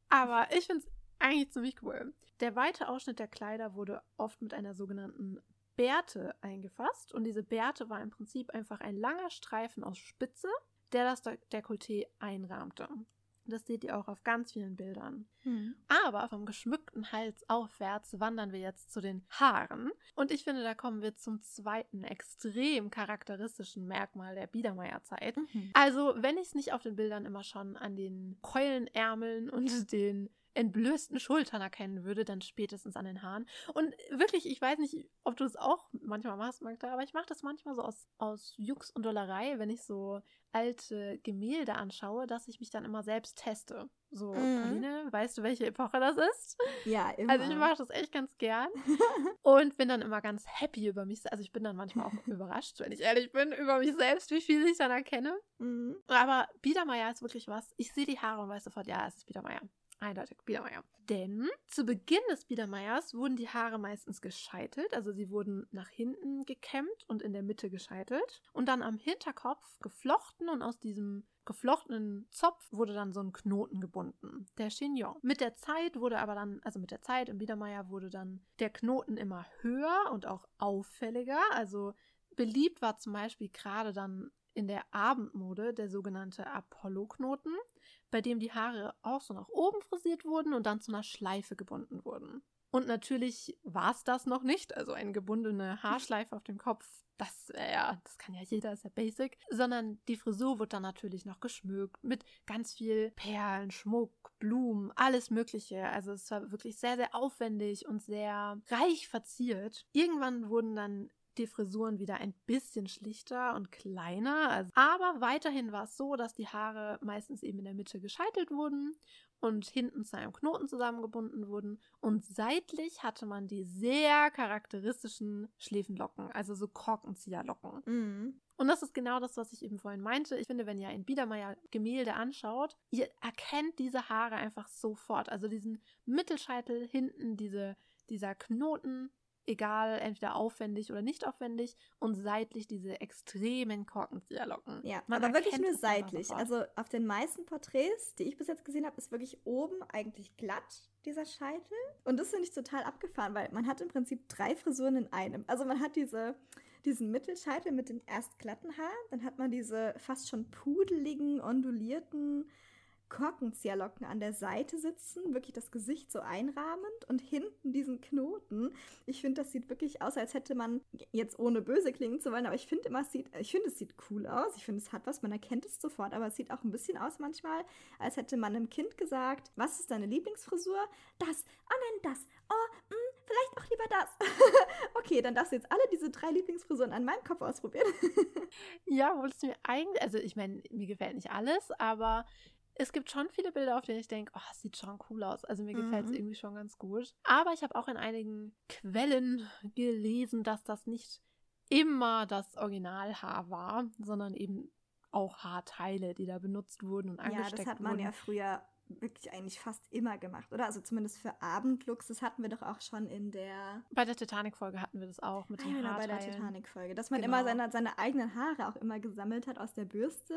Aber ich finde es eigentlich ziemlich cool. Der weite Ausschnitt der Kleider wurde oft mit einer sogenannten Bärte eingefasst. Und diese Bärte war im Prinzip einfach ein langer Streifen aus Spitze, der das De- Dekolleté einrahmte. Das seht ihr auch auf ganz vielen Bildern. Mhm. Aber vom geschmückten Hals aufwärts wandern wir jetzt zu den Haaren. Und ich finde, da kommen wir zum zweiten extrem charakteristischen Merkmal der Biedermeierzeit. Mhm. Also, wenn ich es nicht auf den Bildern immer schon an den Keulenärmeln und den entblößten Schultern erkennen würde, dann spätestens an den Haaren. Und wirklich, ich weiß nicht, ob du es auch manchmal machst, Magda, aber ich mache das manchmal so aus, aus Jux und Dollerei, wenn ich so alte Gemälde anschaue, dass ich mich dann immer selbst teste. So, Mhm. Pauline, weißt du, welche Epoche das ist? Ja, immer. Also ich mache das echt ganz gern [LAUGHS] und bin dann immer ganz happy über mich. Also ich bin dann manchmal auch überrascht, wenn ich ehrlich bin, über mich selbst, wie viel ich dann erkenne. Mhm. Aber Biedermeier ist wirklich was. Ich sehe die Haare und weiß sofort, ja, es ist Biedermeier. Eindeutig Biedermeier. Denn zu Beginn des Biedermeiers wurden die Haare meistens gescheitelt. Also sie wurden nach hinten gekämmt und in der Mitte gescheitelt. Und dann am Hinterkopf geflochten und aus diesem geflochtenen Zopf wurde dann so ein Knoten gebunden. Der Chignon. Mit der Zeit wurde aber dann, also mit der Zeit im Biedermeier wurde dann der Knoten immer höher und auch auffälliger. Also beliebt war zum Beispiel gerade dann in der Abendmode der sogenannte Apollo-Knoten, bei dem die Haare auch so nach oben frisiert wurden und dann zu einer Schleife gebunden wurden. Und natürlich war es das noch nicht, also eine gebundene Haarschleife auf dem Kopf, das wäre ja, das kann ja jeder, ist ja basic, sondern die Frisur wird dann natürlich noch geschmückt mit ganz viel Perlen, Schmuck, Blumen, alles Mögliche. Also es war wirklich sehr, sehr aufwendig und sehr reich verziert. Irgendwann wurden dann die Frisuren wieder ein bisschen schlichter und kleiner. Also, aber weiterhin war es so, dass die Haare meistens eben in der Mitte gescheitelt wurden und hinten zu einem Knoten zusammengebunden wurden. Und seitlich hatte man die sehr charakteristischen Schläfenlocken, also so Korkenzieherlocken. Mhm. Und das ist genau das, was ich eben vorhin meinte. Ich finde, wenn ihr ein Biedermeier-Gemälde anschaut, ihr erkennt diese Haare einfach sofort. Also diesen Mittelscheitel hinten, diese, dieser Knoten, egal, entweder aufwendig oder nicht aufwendig und seitlich diese extremen Korkenzieherlocken. Ja, Man aber wirklich nur seitlich. Also auf den meisten Porträts, die ich bis jetzt gesehen habe, ist wirklich oben eigentlich glatt, dieser Scheitel. Und das finde ich total abgefahren, weil man hat im Prinzip drei Frisuren in einem. Also man hat diese diesen Mittelscheitel mit den erst glatten Haaren, dann hat man diese fast schon pudeligen, ondulierten Korkenzieherlocken an der Seite sitzen, wirklich das Gesicht so einrahmend und hinten diesen Knoten. Ich finde, das sieht wirklich aus, als hätte man, jetzt ohne böse klingen zu wollen, aber ich finde immer, es sieht, ich finde, es sieht cool aus. Ich finde, es hat was, man erkennt es sofort, aber es sieht auch ein bisschen aus manchmal, als hätte man einem Kind gesagt, was ist deine Lieblingsfrisur? Das, oh nein, das, oh, mh, hm, vielleicht auch lieber das. [LAUGHS] okay, dann darfst du jetzt alle diese drei Lieblingsfrisuren an meinem Kopf ausprobieren. [LAUGHS] ja, wolltest du mir eigentlich, also ich meine, mir gefällt nicht alles, aber es gibt schon viele Bilder, auf denen ich denke, oh, sieht schon cool aus. Also mir gefällt es mhm. irgendwie schon ganz gut. Aber ich habe auch in einigen Quellen gelesen, dass das nicht immer das Originalhaar war, sondern eben auch Haarteile, die da benutzt wurden und angesteckt wurden. Ja, das hat man wurden. ja früher wirklich eigentlich fast immer gemacht, oder? Also zumindest für Abendlooks, das hatten wir doch auch schon in der... Bei der Titanic-Folge hatten wir das auch mit ah, den genau, bei der Titanic-Folge. Dass man genau. immer seine, seine eigenen Haare auch immer gesammelt hat aus der Bürste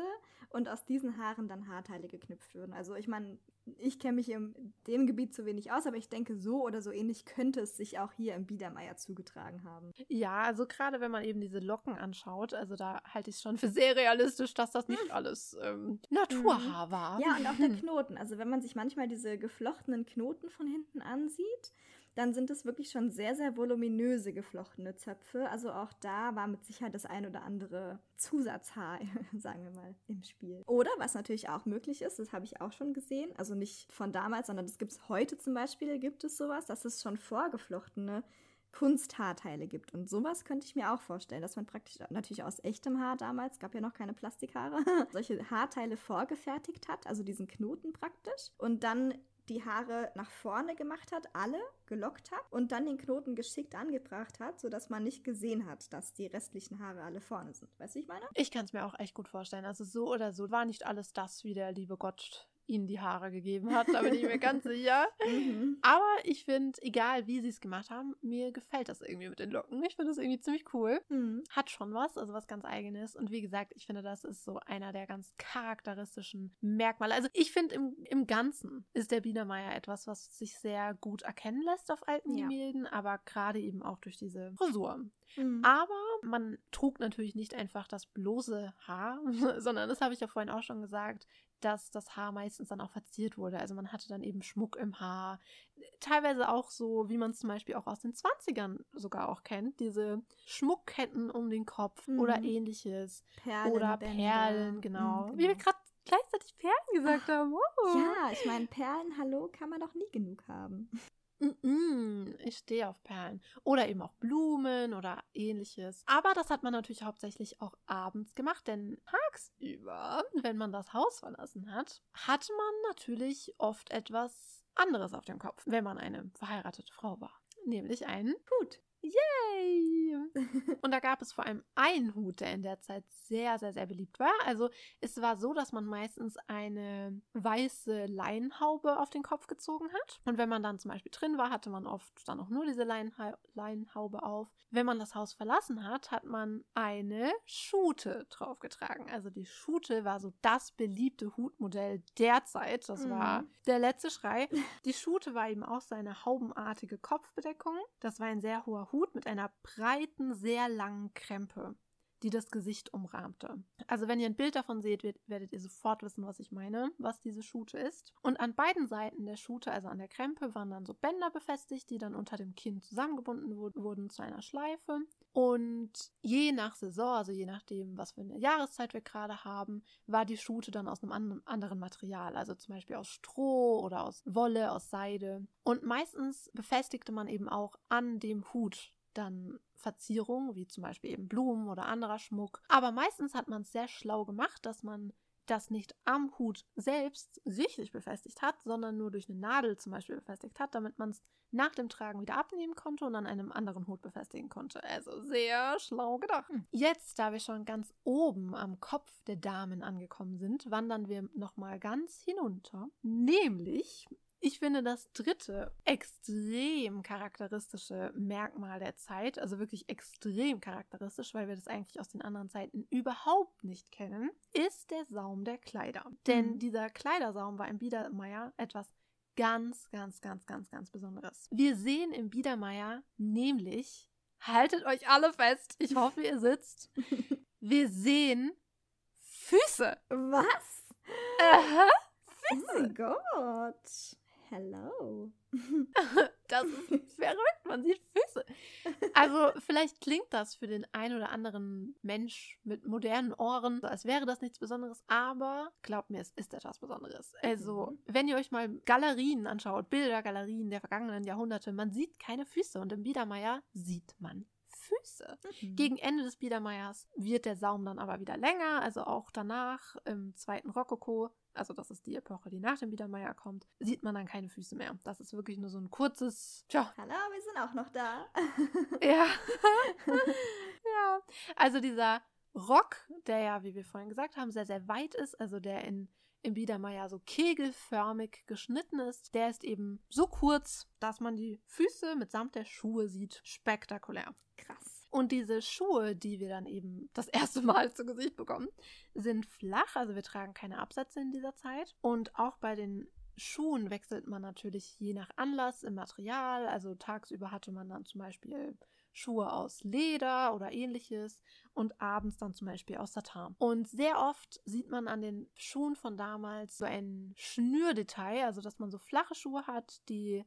und aus diesen Haaren dann Haarteile geknüpft wurden. Also ich meine, ich kenne mich in dem Gebiet zu wenig aus, aber ich denke, so oder so ähnlich könnte es sich auch hier im Biedermeier zugetragen haben. Ja, also gerade wenn man eben diese Locken anschaut, also da halte ich es schon für sehr realistisch, dass das nicht alles ähm, Naturhaar war. Ja, und auch der [LAUGHS] Knoten. Also wenn man sich manchmal diese geflochtenen Knoten von hinten ansieht, dann sind es wirklich schon sehr, sehr voluminöse geflochtene Zöpfe. Also auch da war mit Sicherheit das ein oder andere Zusatzhaar, [LAUGHS] sagen wir mal, im Spiel. Oder was natürlich auch möglich ist, das habe ich auch schon gesehen, also nicht von damals, sondern das gibt es heute zum Beispiel, gibt es sowas, dass es schon vorgeflochtene Kunsthaarteile gibt. Und sowas könnte ich mir auch vorstellen, dass man praktisch natürlich aus echtem Haar damals, gab ja noch keine Plastikhaare, [LAUGHS] solche Haarteile vorgefertigt hat, also diesen Knoten praktisch. Und dann die Haare nach vorne gemacht hat, alle gelockt hat und dann den Knoten geschickt angebracht hat, sodass man nicht gesehen hat, dass die restlichen Haare alle vorne sind. Weißt du, ich meine? Ich kann es mir auch echt gut vorstellen. Also so oder so war nicht alles das, wie der liebe Gott ihnen die Haare gegeben hat, da bin ich mir ganz [LAUGHS] sicher. Mhm. Aber ich finde, egal wie sie es gemacht haben, mir gefällt das irgendwie mit den Locken. Ich finde das irgendwie ziemlich cool. Mhm. Hat schon was, also was ganz eigenes. Und wie gesagt, ich finde, das ist so einer der ganz charakteristischen Merkmale. Also ich finde, im, im Ganzen ist der Biedermeier etwas, was sich sehr gut erkennen lässt auf alten ja. Gemälden, aber gerade eben auch durch diese Frisur. Mhm. Aber man trug natürlich nicht einfach das bloße Haar, [LAUGHS] sondern das habe ich ja vorhin auch schon gesagt, dass das Haar meistens dann auch verziert wurde. Also man hatte dann eben Schmuck im Haar. Teilweise auch so, wie man es zum Beispiel auch aus den 20ern sogar auch kennt, diese Schmuckketten um den Kopf mhm. oder ähnliches. Perlen, oder Perlen, genau. Mhm, Wie wir genau. gerade gleichzeitig Perlen gesagt Ach, haben. Oh. Ja, ich meine, Perlen, hallo, kann man doch nie genug haben. Ich stehe auf Perlen. Oder eben auch Blumen oder ähnliches. Aber das hat man natürlich hauptsächlich auch abends gemacht, denn tagsüber, wenn man das Haus verlassen hat, hat man natürlich oft etwas anderes auf dem Kopf, wenn man eine verheiratete Frau war. Nämlich einen Hut. Yay! [LAUGHS] Und da gab es vor allem einen Hut, der in der Zeit sehr, sehr, sehr beliebt war. Also es war so, dass man meistens eine weiße Leinhaube auf den Kopf gezogen hat. Und wenn man dann zum Beispiel drin war, hatte man oft dann auch nur diese Leinha Leinhaube auf. Wenn man das Haus verlassen hat, hat man eine Schute draufgetragen. Also die Schute war so das beliebte Hutmodell derzeit. Das mhm. war der letzte Schrei. Die Schute war eben auch seine haubenartige Kopfbedeckung. Das war ein sehr hoher Hut mit einer breiten, sehr langen Krempe die das Gesicht umrahmte. Also wenn ihr ein Bild davon seht, werdet ihr sofort wissen, was ich meine, was diese Schute ist. Und an beiden Seiten der Schute, also an der Krempe, waren dann so Bänder befestigt, die dann unter dem Kinn zusammengebunden wurden zu einer Schleife. Und je nach Saison, also je nachdem, was für eine Jahreszeit wir gerade haben, war die Schute dann aus einem anderen Material, also zum Beispiel aus Stroh oder aus Wolle, aus Seide. Und meistens befestigte man eben auch an dem Hut dann Verzierungen, wie zum Beispiel eben Blumen oder anderer Schmuck. Aber meistens hat man es sehr schlau gemacht, dass man das nicht am Hut selbst richtig befestigt hat, sondern nur durch eine Nadel zum Beispiel befestigt hat, damit man es nach dem Tragen wieder abnehmen konnte und an einem anderen Hut befestigen konnte. Also sehr schlau gedacht. Jetzt, da wir schon ganz oben am Kopf der Damen angekommen sind, wandern wir nochmal ganz hinunter. Nämlich ich finde das dritte extrem charakteristische Merkmal der Zeit, also wirklich extrem charakteristisch, weil wir das eigentlich aus den anderen Zeiten überhaupt nicht kennen, ist der Saum der Kleider. Mhm. Denn dieser Kleidersaum war im Biedermeier etwas ganz, ganz, ganz, ganz, ganz Besonderes. Wir sehen im Biedermeier nämlich, haltet euch alle fest, ich hoffe, ihr sitzt, [LAUGHS] wir sehen Füße. Was? Aha. Füße. Oh mein Gott. Hello. [LAUGHS] das ist verrückt, man sieht Füße. Also vielleicht klingt das für den ein oder anderen Mensch mit modernen Ohren, als wäre das nichts Besonderes, aber glaubt mir, es ist etwas Besonderes. Also, mhm. wenn ihr euch mal Galerien anschaut, Bildergalerien der vergangenen Jahrhunderte, man sieht keine Füße und im Biedermeier sieht man Füße. Mhm. Gegen Ende des Biedermeiers wird der Saum dann aber wieder länger, also auch danach im zweiten Rokoko, also das ist die Epoche, die nach dem Biedermeier kommt, sieht man dann keine Füße mehr. Das ist wirklich nur so ein kurzes, tja. Hallo, wir sind auch noch da. [LAUGHS] [LAUGHS] ja. [LAUGHS] ja. Also dieser Rock, der ja, wie wir vorhin gesagt haben, sehr, sehr weit ist, also der in im Biedermeier so kegelförmig geschnitten ist. Der ist eben so kurz, dass man die Füße mitsamt der Schuhe sieht. Spektakulär. Krass. Und diese Schuhe, die wir dann eben das erste Mal zu Gesicht bekommen, sind flach. Also wir tragen keine Absätze in dieser Zeit. Und auch bei den Schuhen wechselt man natürlich je nach Anlass im Material. Also tagsüber hatte man dann zum Beispiel Schuhe aus Leder oder ähnliches und abends dann zum Beispiel aus Satin. Und sehr oft sieht man an den Schuhen von damals so ein Schnürdetail, also dass man so flache Schuhe hat, die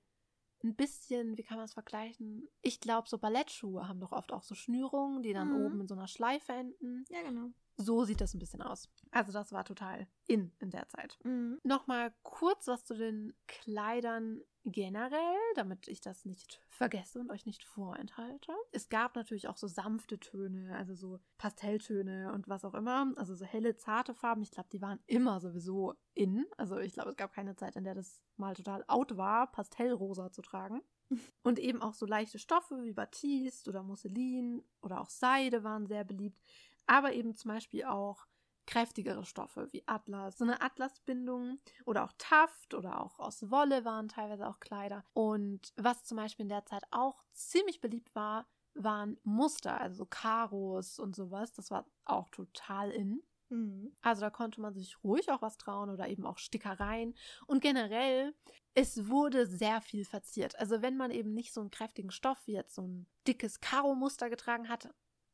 ein bisschen, wie kann man es vergleichen? Ich glaube, so Ballettschuhe haben doch oft auch so Schnürungen, die dann mhm. oben in so einer Schleife enden. Ja, genau. So sieht das ein bisschen aus. Also das war total in in der Zeit. Mhm. Nochmal kurz was zu den Kleidern generell, damit ich das nicht vergesse und euch nicht vorenthalte. Es gab natürlich auch so sanfte Töne, also so Pastelltöne und was auch immer. Also so helle, zarte Farben. Ich glaube, die waren immer sowieso in. Also ich glaube, es gab keine Zeit, in der das mal total out war, Pastellrosa zu tragen. [LAUGHS] Und eben auch so leichte Stoffe wie Batiste oder Musselin oder auch Seide waren sehr beliebt. Aber eben zum Beispiel auch kräftigere Stoffe wie Atlas. So eine Atlasbindung oder auch Taft oder auch aus Wolle waren teilweise auch Kleider. Und was zum Beispiel in der Zeit auch ziemlich beliebt war, waren Muster, also Karos und sowas. Das war auch total in. Mhm. Also da konnte man sich ruhig auch was trauen oder eben auch Stickereien. Und generell, es wurde sehr viel verziert. Also wenn man eben nicht so einen kräftigen Stoff wie jetzt so ein dickes Karo-Muster getragen hat,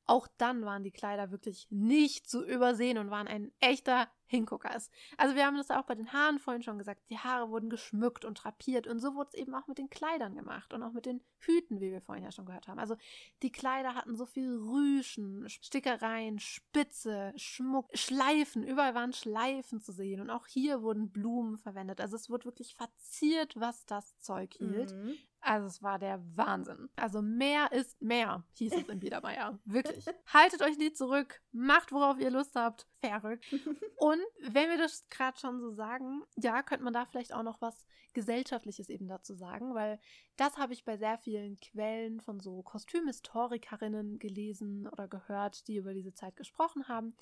auch dann waren die Kleider wirklich nicht zu übersehen und waren ein echter Hinguckers. Also wir haben das auch bei den Haaren vorhin schon gesagt. Die Haare wurden geschmückt und drapiert und so wurde es eben auch mit den Kleidern gemacht und auch mit den Hüten, wie wir vorhin ja schon gehört haben. Also die Kleider hatten so viel Rüschen, Stickereien, Spitze, Schmuck, Schleifen. Überall waren Schleifen zu sehen und auch hier wurden Blumen verwendet. Also es wurde wirklich verziert, was das Zeug hielt. Mhm. Also es war der Wahnsinn. Also mehr ist mehr, hieß es in Biedermeier. Wirklich. Haltet euch nie zurück, macht worauf ihr Lust habt. Verrückt. [LAUGHS] Und wenn wir das gerade schon so sagen, ja, könnte man da vielleicht auch noch was Gesellschaftliches eben dazu sagen, weil das habe ich bei sehr vielen Quellen von so Kostümhistorikerinnen gelesen oder gehört, die über diese Zeit gesprochen haben,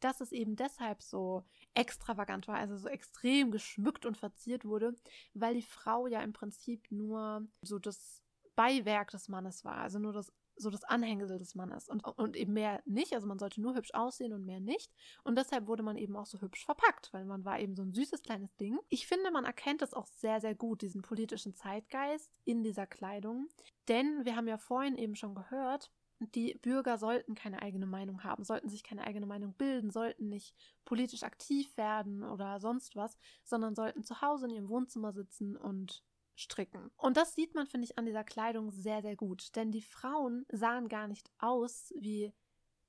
dass es eben deshalb so extravagant war, also so extrem geschmückt und verziert wurde, weil die Frau ja im Prinzip nur so das Beiwerk des Mannes war, also nur das so das Anhängsel des Mannes und, und eben mehr nicht. Also man sollte nur hübsch aussehen und mehr nicht. Und deshalb wurde man eben auch so hübsch verpackt, weil man war eben so ein süßes kleines Ding. Ich finde, man erkennt es auch sehr, sehr gut, diesen politischen Zeitgeist in dieser Kleidung. Denn wir haben ja vorhin eben schon gehört, die Bürger sollten keine eigene Meinung haben, sollten sich keine eigene Meinung bilden, sollten nicht politisch aktiv werden oder sonst was, sondern sollten zu Hause in ihrem Wohnzimmer sitzen und stricken. Und das sieht man, finde ich, an dieser Kleidung sehr, sehr gut. Denn die Frauen sahen gar nicht aus wie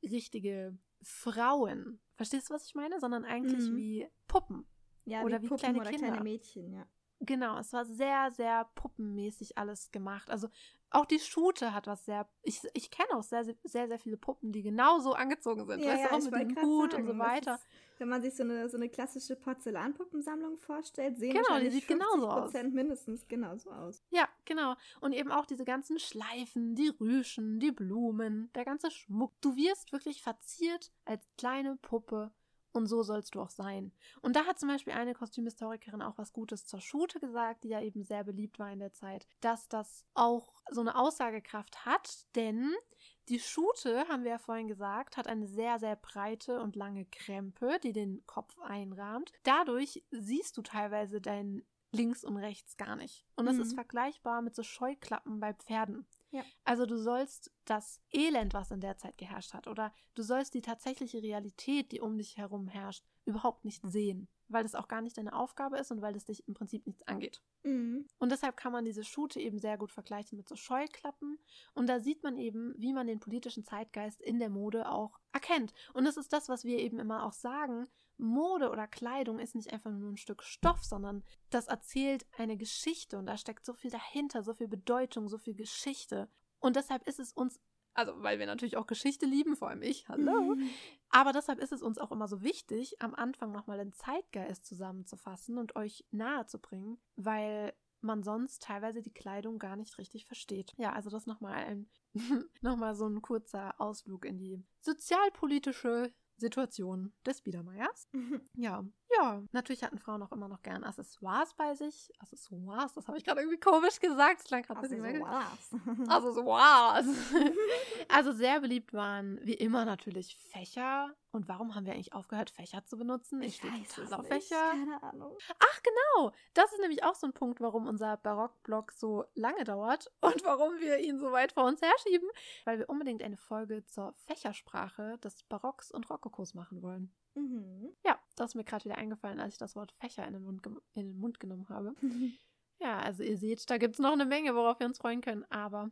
richtige Frauen. Verstehst du, was ich meine? Sondern eigentlich mhm. wie Puppen. Ja, oder wie, wie Puppen kleine oder Kinder. kleine Mädchen, ja. Genau, es war sehr, sehr puppenmäßig alles gemacht. Also auch die Schute hat was sehr. Ich, ich kenne auch sehr, sehr, sehr viele Puppen, die genauso angezogen sind. Ja, weißt ja, du, auch mit dem Hut sagen, und so weiter. Ist, wenn man sich so eine, so eine klassische Porzellanpuppensammlung vorstellt, sehen Genau, die sieht genauso aus. 50% mindestens genauso aus. Ja, genau. Und eben auch diese ganzen Schleifen, die Rüschen, die Blumen, der ganze Schmuck. Du wirst wirklich verziert als kleine Puppe. Und so sollst du auch sein. Und da hat zum Beispiel eine Kostümhistorikerin auch was Gutes zur Schute gesagt, die ja eben sehr beliebt war in der Zeit, dass das auch so eine Aussagekraft hat, denn die Schute, haben wir ja vorhin gesagt, hat eine sehr, sehr breite und lange Krempe, die den Kopf einrahmt. Dadurch siehst du teilweise dein links und rechts gar nicht. Und das Mhm. ist vergleichbar mit so Scheuklappen bei Pferden. Ja. Also du sollst das Elend, was in der Zeit geherrscht hat, oder du sollst die tatsächliche Realität, die um dich herum herrscht, überhaupt nicht sehen, weil das auch gar nicht deine Aufgabe ist und weil es dich im Prinzip nichts angeht. Mhm. Und deshalb kann man diese Schute eben sehr gut vergleichen mit so Scheuklappen. Und da sieht man eben, wie man den politischen Zeitgeist in der Mode auch erkennt. Und das ist das, was wir eben immer auch sagen. Mode oder Kleidung ist nicht einfach nur ein Stück Stoff, sondern das erzählt eine Geschichte und da steckt so viel dahinter, so viel Bedeutung, so viel Geschichte. Und deshalb ist es uns, also weil wir natürlich auch Geschichte lieben, vor allem ich, hallo, Mhm. aber deshalb ist es uns auch immer so wichtig, am Anfang nochmal den Zeitgeist zusammenzufassen und euch nahe zu bringen, weil man sonst teilweise die Kleidung gar nicht richtig versteht. Ja, also das nochmal ein, [LAUGHS] nochmal so ein kurzer Ausflug in die sozialpolitische Situation des Biedermeiers. Ja, ja, natürlich hatten Frauen auch immer noch gern Accessoires bei sich. Accessoires, das habe ich gerade irgendwie komisch gesagt. Das klang gerade ein Also bisschen war's. Accessoires. [LAUGHS] also sehr beliebt waren wie immer natürlich Fächer. Und warum haben wir eigentlich aufgehört, Fächer zu benutzen? Ich, stehe total auf nicht, Fächer. Keine Ahnung. Ach genau, das ist nämlich auch so ein Punkt, warum unser Barockblock so lange dauert [LAUGHS] und warum wir ihn so weit vor uns herschieben, weil wir unbedingt eine Folge zur Fächersprache des Barocks und Rokokos machen wollen. Mhm. Ja, das ist mir gerade wieder eingefallen, als ich das Wort Fächer in den Mund, in den Mund genommen habe. [LAUGHS] Ja, also ihr seht, da gibt es noch eine Menge, worauf wir uns freuen können, aber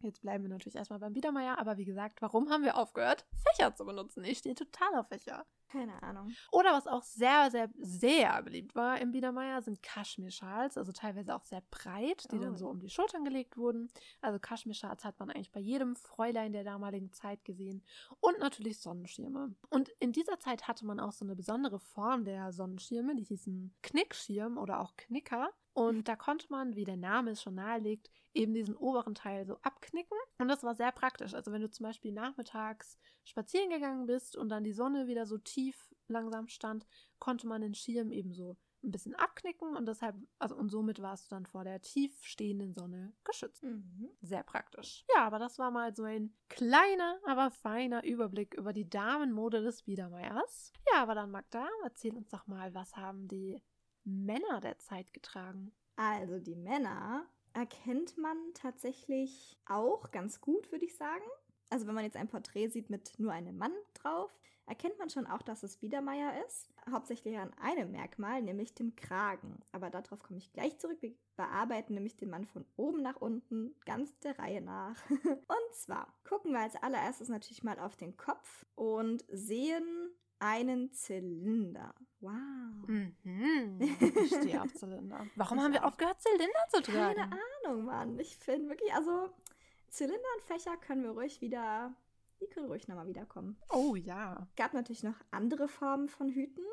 jetzt bleiben wir natürlich erstmal beim Biedermeier. Aber wie gesagt, warum haben wir aufgehört, Fächer zu benutzen? Ich stehe total auf Fächer. Keine Ahnung. Oder was auch sehr, sehr, sehr beliebt war im Biedermeier, sind Kaschmirschals, also teilweise auch sehr breit, die Oh. dann so um die Schultern gelegt wurden. Also Kaschmirschals hat man eigentlich bei jedem Fräulein der damaligen Zeit gesehen. Und natürlich Sonnenschirme. Und in dieser Zeit hatte man auch so eine besondere Form der Sonnenschirme, die hießen Knickschirm oder auch Knicker. Und da konnte man, wie der Name es schon nahelegt, eben diesen oberen Teil so abknicken. Und das war sehr praktisch. Also wenn du zum Beispiel nachmittags spazieren gegangen bist und dann die Sonne wieder so tief langsam stand, konnte man den Schirm eben so ein bisschen abknicken und deshalb, also und somit warst du dann vor der tief stehenden Sonne geschützt. Mhm. Sehr praktisch. Ja, aber das war mal so ein kleiner, aber feiner Überblick über die Damenmode des Biedermeiers. Ja, aber dann Magda, erzähl uns doch mal, was haben die Männer der Zeit getragen? Also die Männer erkennt man tatsächlich auch ganz gut, würde ich sagen. Also wenn man jetzt ein Porträt sieht mit nur einem Mann drauf, erkennt man schon auch, dass es Biedermeier ist. Hauptsächlich an einem Merkmal, nämlich dem Kragen. Aber darauf komme ich gleich zurück. Wir bearbeiten nämlich den Mann von oben nach unten, ganz der Reihe nach. [LAUGHS] und zwar gucken wir als allererstes natürlich mal auf den Kopf und sehen einen Zylinder. Wow. Mhm. Ich stehe auf Zylinder. [LAUGHS] Warum Ich haben wir aufgehört, Zylinder zu tragen? Keine Ahnung, Mann. Ich finde wirklich, also Zylinder und Fächer können wir ruhig wieder, die können ruhig nochmal wiederkommen. Oh ja. gab natürlich noch andere Formen von Hüten,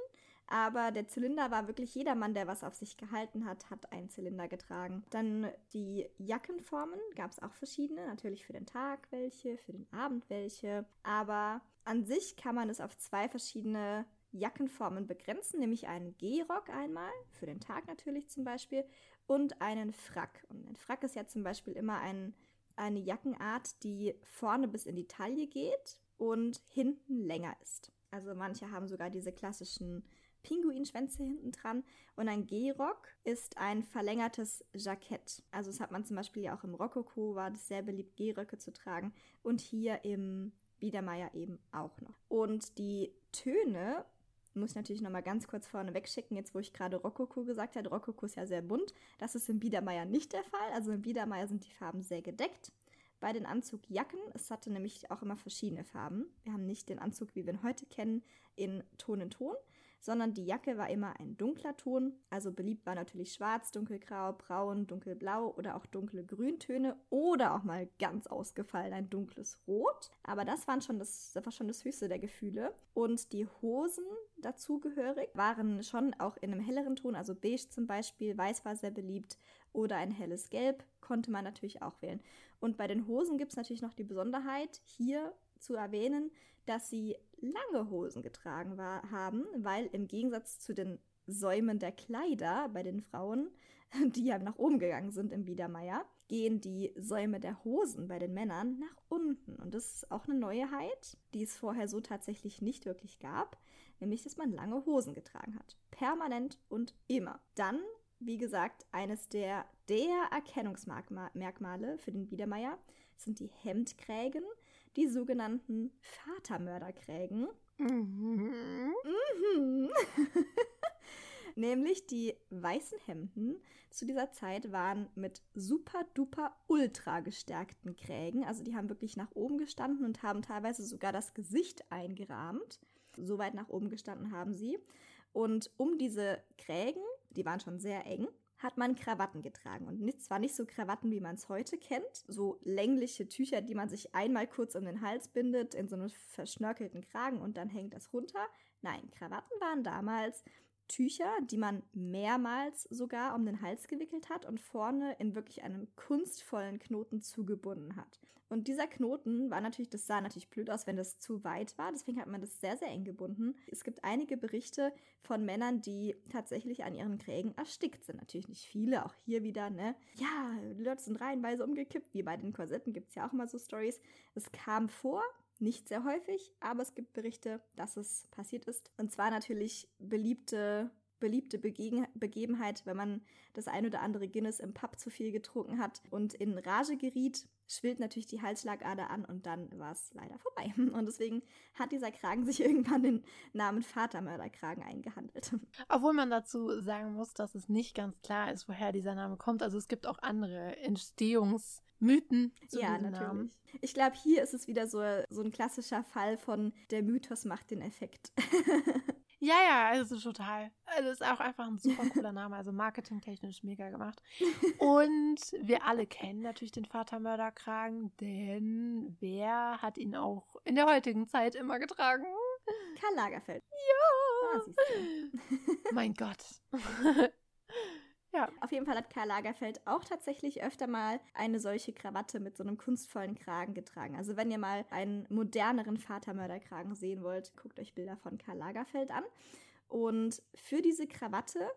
aber der Zylinder war wirklich jeder Mann, der was auf sich gehalten hat, hat einen Zylinder getragen. Dann die Jackenformen gab es auch verschiedene, natürlich für den Tag welche, für den Abend welche, aber an sich kann man es auf zwei verschiedene Jackenformen begrenzen, nämlich einen Gehrock einmal, für den Tag natürlich zum Beispiel, und einen Frack. Und ein Frack ist ja zum Beispiel immer ein, eine Jackenart, die vorne bis in die Taille geht und hinten länger ist. Also manche haben sogar diese klassischen Pinguinschwänze hinten dran. Und ein Gehrock ist ein verlängertes Jackett. Also das hat man zum Beispiel ja auch im Rokoko, war das sehr beliebt, Gehröcke zu tragen. Und hier im Biedermeier eben auch noch. Und die Töne muss ich natürlich noch mal ganz kurz vorne wegschicken, jetzt wo ich gerade Rokoko gesagt habe. Rokoko ist ja sehr bunt. Das ist im Biedermeier nicht der Fall. Also im Biedermeier sind die Farben sehr gedeckt. Bei den Anzugjacken, es hatte nämlich auch immer verschiedene Farben. Wir haben nicht den Anzug, wie wir ihn heute kennen, in Ton in Ton, sondern die Jacke war immer ein dunkler Ton. Also beliebt war natürlich schwarz, dunkelgrau, braun, dunkelblau oder auch dunkle Grüntöne oder auch mal ganz ausgefallen ein dunkles Rot. Aber das, waren schon das, das war schon das höchste der Gefühle. Und die Hosen dazugehörig waren schon auch in einem helleren Ton, also beige zum Beispiel, weiß war sehr beliebt oder ein helles Gelb konnte man natürlich auch wählen. Und bei den Hosen gibt es natürlich noch die Besonderheit, hier zu erwähnen, dass sie lange Hosen getragen war, haben, weil im Gegensatz zu den Säumen der Kleider bei den Frauen, [LAUGHS] die ja nach oben gegangen sind im Biedermeier, gehen die Säume der Hosen bei den Männern nach unten. Und das ist auch eine Neuheit, die es vorher so tatsächlich nicht wirklich gab, nämlich dass man lange Hosen getragen hat. Permanent und immer. Dann, wie gesagt, eines der, der Erkennungsmerkmale für den Biedermeier sind die Hemdkrägen die sogenannten Vatermörderkrägen. Mhm. Mhm. [LAUGHS] Nämlich die weißen Hemden zu dieser Zeit waren mit super duper ultra gestärkten Krägen. Also die haben wirklich nach oben gestanden und haben teilweise sogar das Gesicht eingerahmt. So weit nach oben gestanden haben sie. Und um diese Krägen, die waren schon sehr eng, hat man Krawatten getragen. Und nicht, zwar nicht so Krawatten, wie man es heute kennt, so längliche Tücher, die man sich einmal kurz um den Hals bindet, in so einem verschnörkelten Kragen und dann hängt das runter. Nein, Krawatten waren damals Tücher, die man mehrmals sogar um den Hals gewickelt hat und vorne in wirklich einem kunstvollen Knoten zugebunden hat. Und dieser Knoten war natürlich, das sah natürlich blöd aus, wenn das zu weit war. Deswegen hat man das sehr, sehr eng gebunden. Es gibt einige Berichte von Männern, die tatsächlich an ihren Krägen erstickt sind. Natürlich nicht viele, auch hier wieder, ne? Ja, die Leute sind reihenweise umgekippt, wie bei den Korsetten gibt es ja auch immer so Stories. Es kam vor, nicht sehr häufig, aber es gibt Berichte, dass es passiert ist. Und zwar natürlich beliebte beliebte Begegen Begebenheit, wenn man das ein oder andere Guinness im Pub zu viel getrunken hat und in Rage geriet, schwillt natürlich die Halsschlagader an und dann war es leider vorbei. [LAUGHS] Und deswegen hat dieser Kragen sich [LAUGHS] irgendwann den Namen Vatermörderkragen eingehandelt. Obwohl man dazu sagen muss, dass es nicht ganz klar ist, woher dieser Name kommt. Also es gibt auch andere Entstehungs- Mythen zu ja, natürlich. Namen. Ich glaube, hier ist es wieder so, so ein klassischer Fall von der Mythos macht den Effekt. [LAUGHS] ja, ja, also total. Also ist auch einfach ein super cooler Name, also marketingtechnisch mega gemacht. Und wir alle kennen natürlich den Vatermörderkragen, denn wer hat ihn auch in der heutigen Zeit immer getragen? Karl Lagerfeld. Ja. Ah, mein Gott. [LAUGHS] Ja. Auf jeden Fall hat Karl Lagerfeld auch tatsächlich öfter mal eine solche Krawatte mit so einem kunstvollen Kragen getragen. Also wenn ihr mal einen moderneren Vatermörderkragen sehen wollt, guckt euch Bilder von Karl Lagerfeld an. Und für diese Krawatte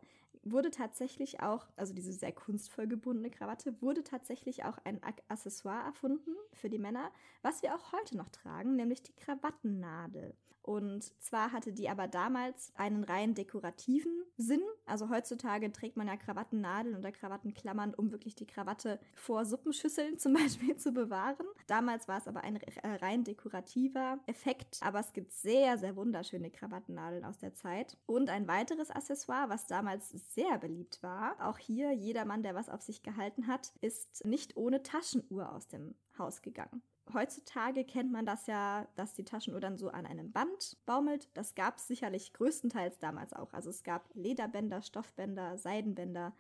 wurde tatsächlich auch, also diese sehr kunstvoll gebundene Krawatte, wurde tatsächlich auch ein Accessoire erfunden für die Männer, was wir auch heute noch tragen, nämlich die Krawattennadel. Und zwar hatte die aber damals einen rein dekorativen Sinn. Also heutzutage trägt man ja Krawattennadeln oder Krawattenklammern, um wirklich die Krawatte vor Suppenschüsseln [LAUGHS] zum Beispiel zu bewahren. Damals war es aber ein äh, rein dekorativer Effekt. Aber es gibt sehr, sehr wunderschöne Krawattennadeln aus der Zeit. Und ein weiteres Accessoire, was damals sehr beliebt war, auch hier jeder Mann, der was auf sich gehalten hat, ist nicht ohne Taschenuhr aus dem Haus gegangen. Heutzutage kennt man das ja, dass die Taschenuhr dann so an einem Band baumelt. Das gab es sicherlich größtenteils damals auch. Also es gab Lederbänder, Stoffbänder, Seidenbänder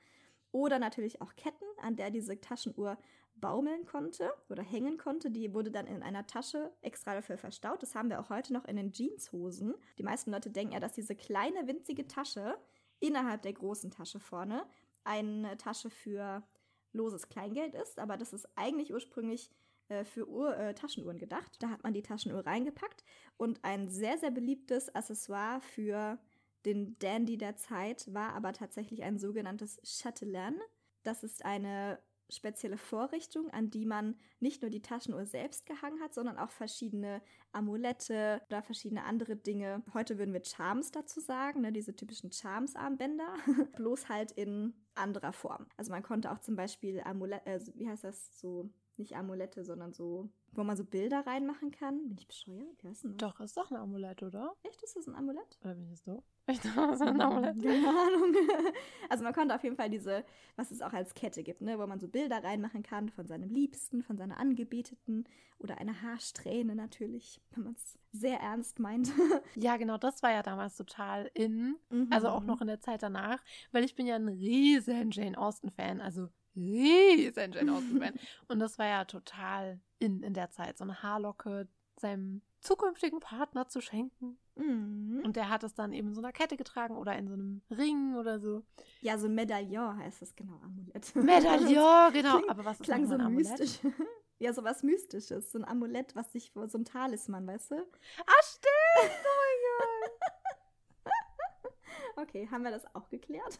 oder natürlich auch Ketten, an der diese Taschenuhr baumeln konnte oder hängen konnte. Die wurde dann in einer Tasche extra dafür verstaut. Das haben wir auch heute noch in den Jeanshosen. Die meisten Leute denken ja, dass diese kleine winzige Tasche innerhalb der großen Tasche vorne eine Tasche für loses Kleingeld ist, aber das ist eigentlich ursprünglich äh, für Uhr, äh, Taschenuhren gedacht. Da hat man die Taschenuhr reingepackt und ein sehr, sehr beliebtes Accessoire für den Dandy der Zeit war aber tatsächlich ein sogenanntes Chatelain. Das ist eine spezielle Vorrichtung, an die man nicht nur die Taschenuhr selbst gehangen hat, sondern auch verschiedene Amulette oder verschiedene andere Dinge. Heute würden wir Charms dazu sagen, ne, diese typischen Charms-Armbänder, [LAUGHS] bloß halt in anderer Form. Also man konnte auch zum Beispiel Amulette, äh, wie heißt das, so Nicht Amulette, sondern so, wo man so Bilder reinmachen kann. Bin ich bescheuert? Wie heißt denn das? Doch, ist doch ein Amulett, oder? Echt, ist das ein Amulett? Oder bin ich [LAUGHS] das so? Ich dachte, das ist ein Amulett. Keine Ahnung. [LAUGHS] Also man konnte auf jeden Fall diese, was es auch als Kette gibt, ne, wo man so Bilder reinmachen kann von seinem Liebsten, von seiner Angebeteten oder eine Haarsträhne natürlich, wenn man es sehr ernst meint. [LAUGHS] Ja, genau, das war ja damals total in. Mhm. Also auch noch in der Zeit danach, weil ich bin ja ein riesen Jane Austen-Fan, also riesen Jane Austen-Fan. Und das war ja total in in der Zeit, so eine Haarlocke seinem zukünftigen Partner zu schenken. Mhm. Und der hat es dann eben in so einer Kette getragen oder in so einem Ring oder so. Ja, so Medaillon heißt das genau, Amulett. [LAUGHS] Medaillon, genau. Klingt- Aber was ist Klang so ein Amulett? mystisch. [LAUGHS] Ja, so was Mystisches. So ein Amulett, was sich, so ein Talisman, weißt du? Ah, stimmt! Oh [LAUGHS] Okay, haben wir das auch geklärt?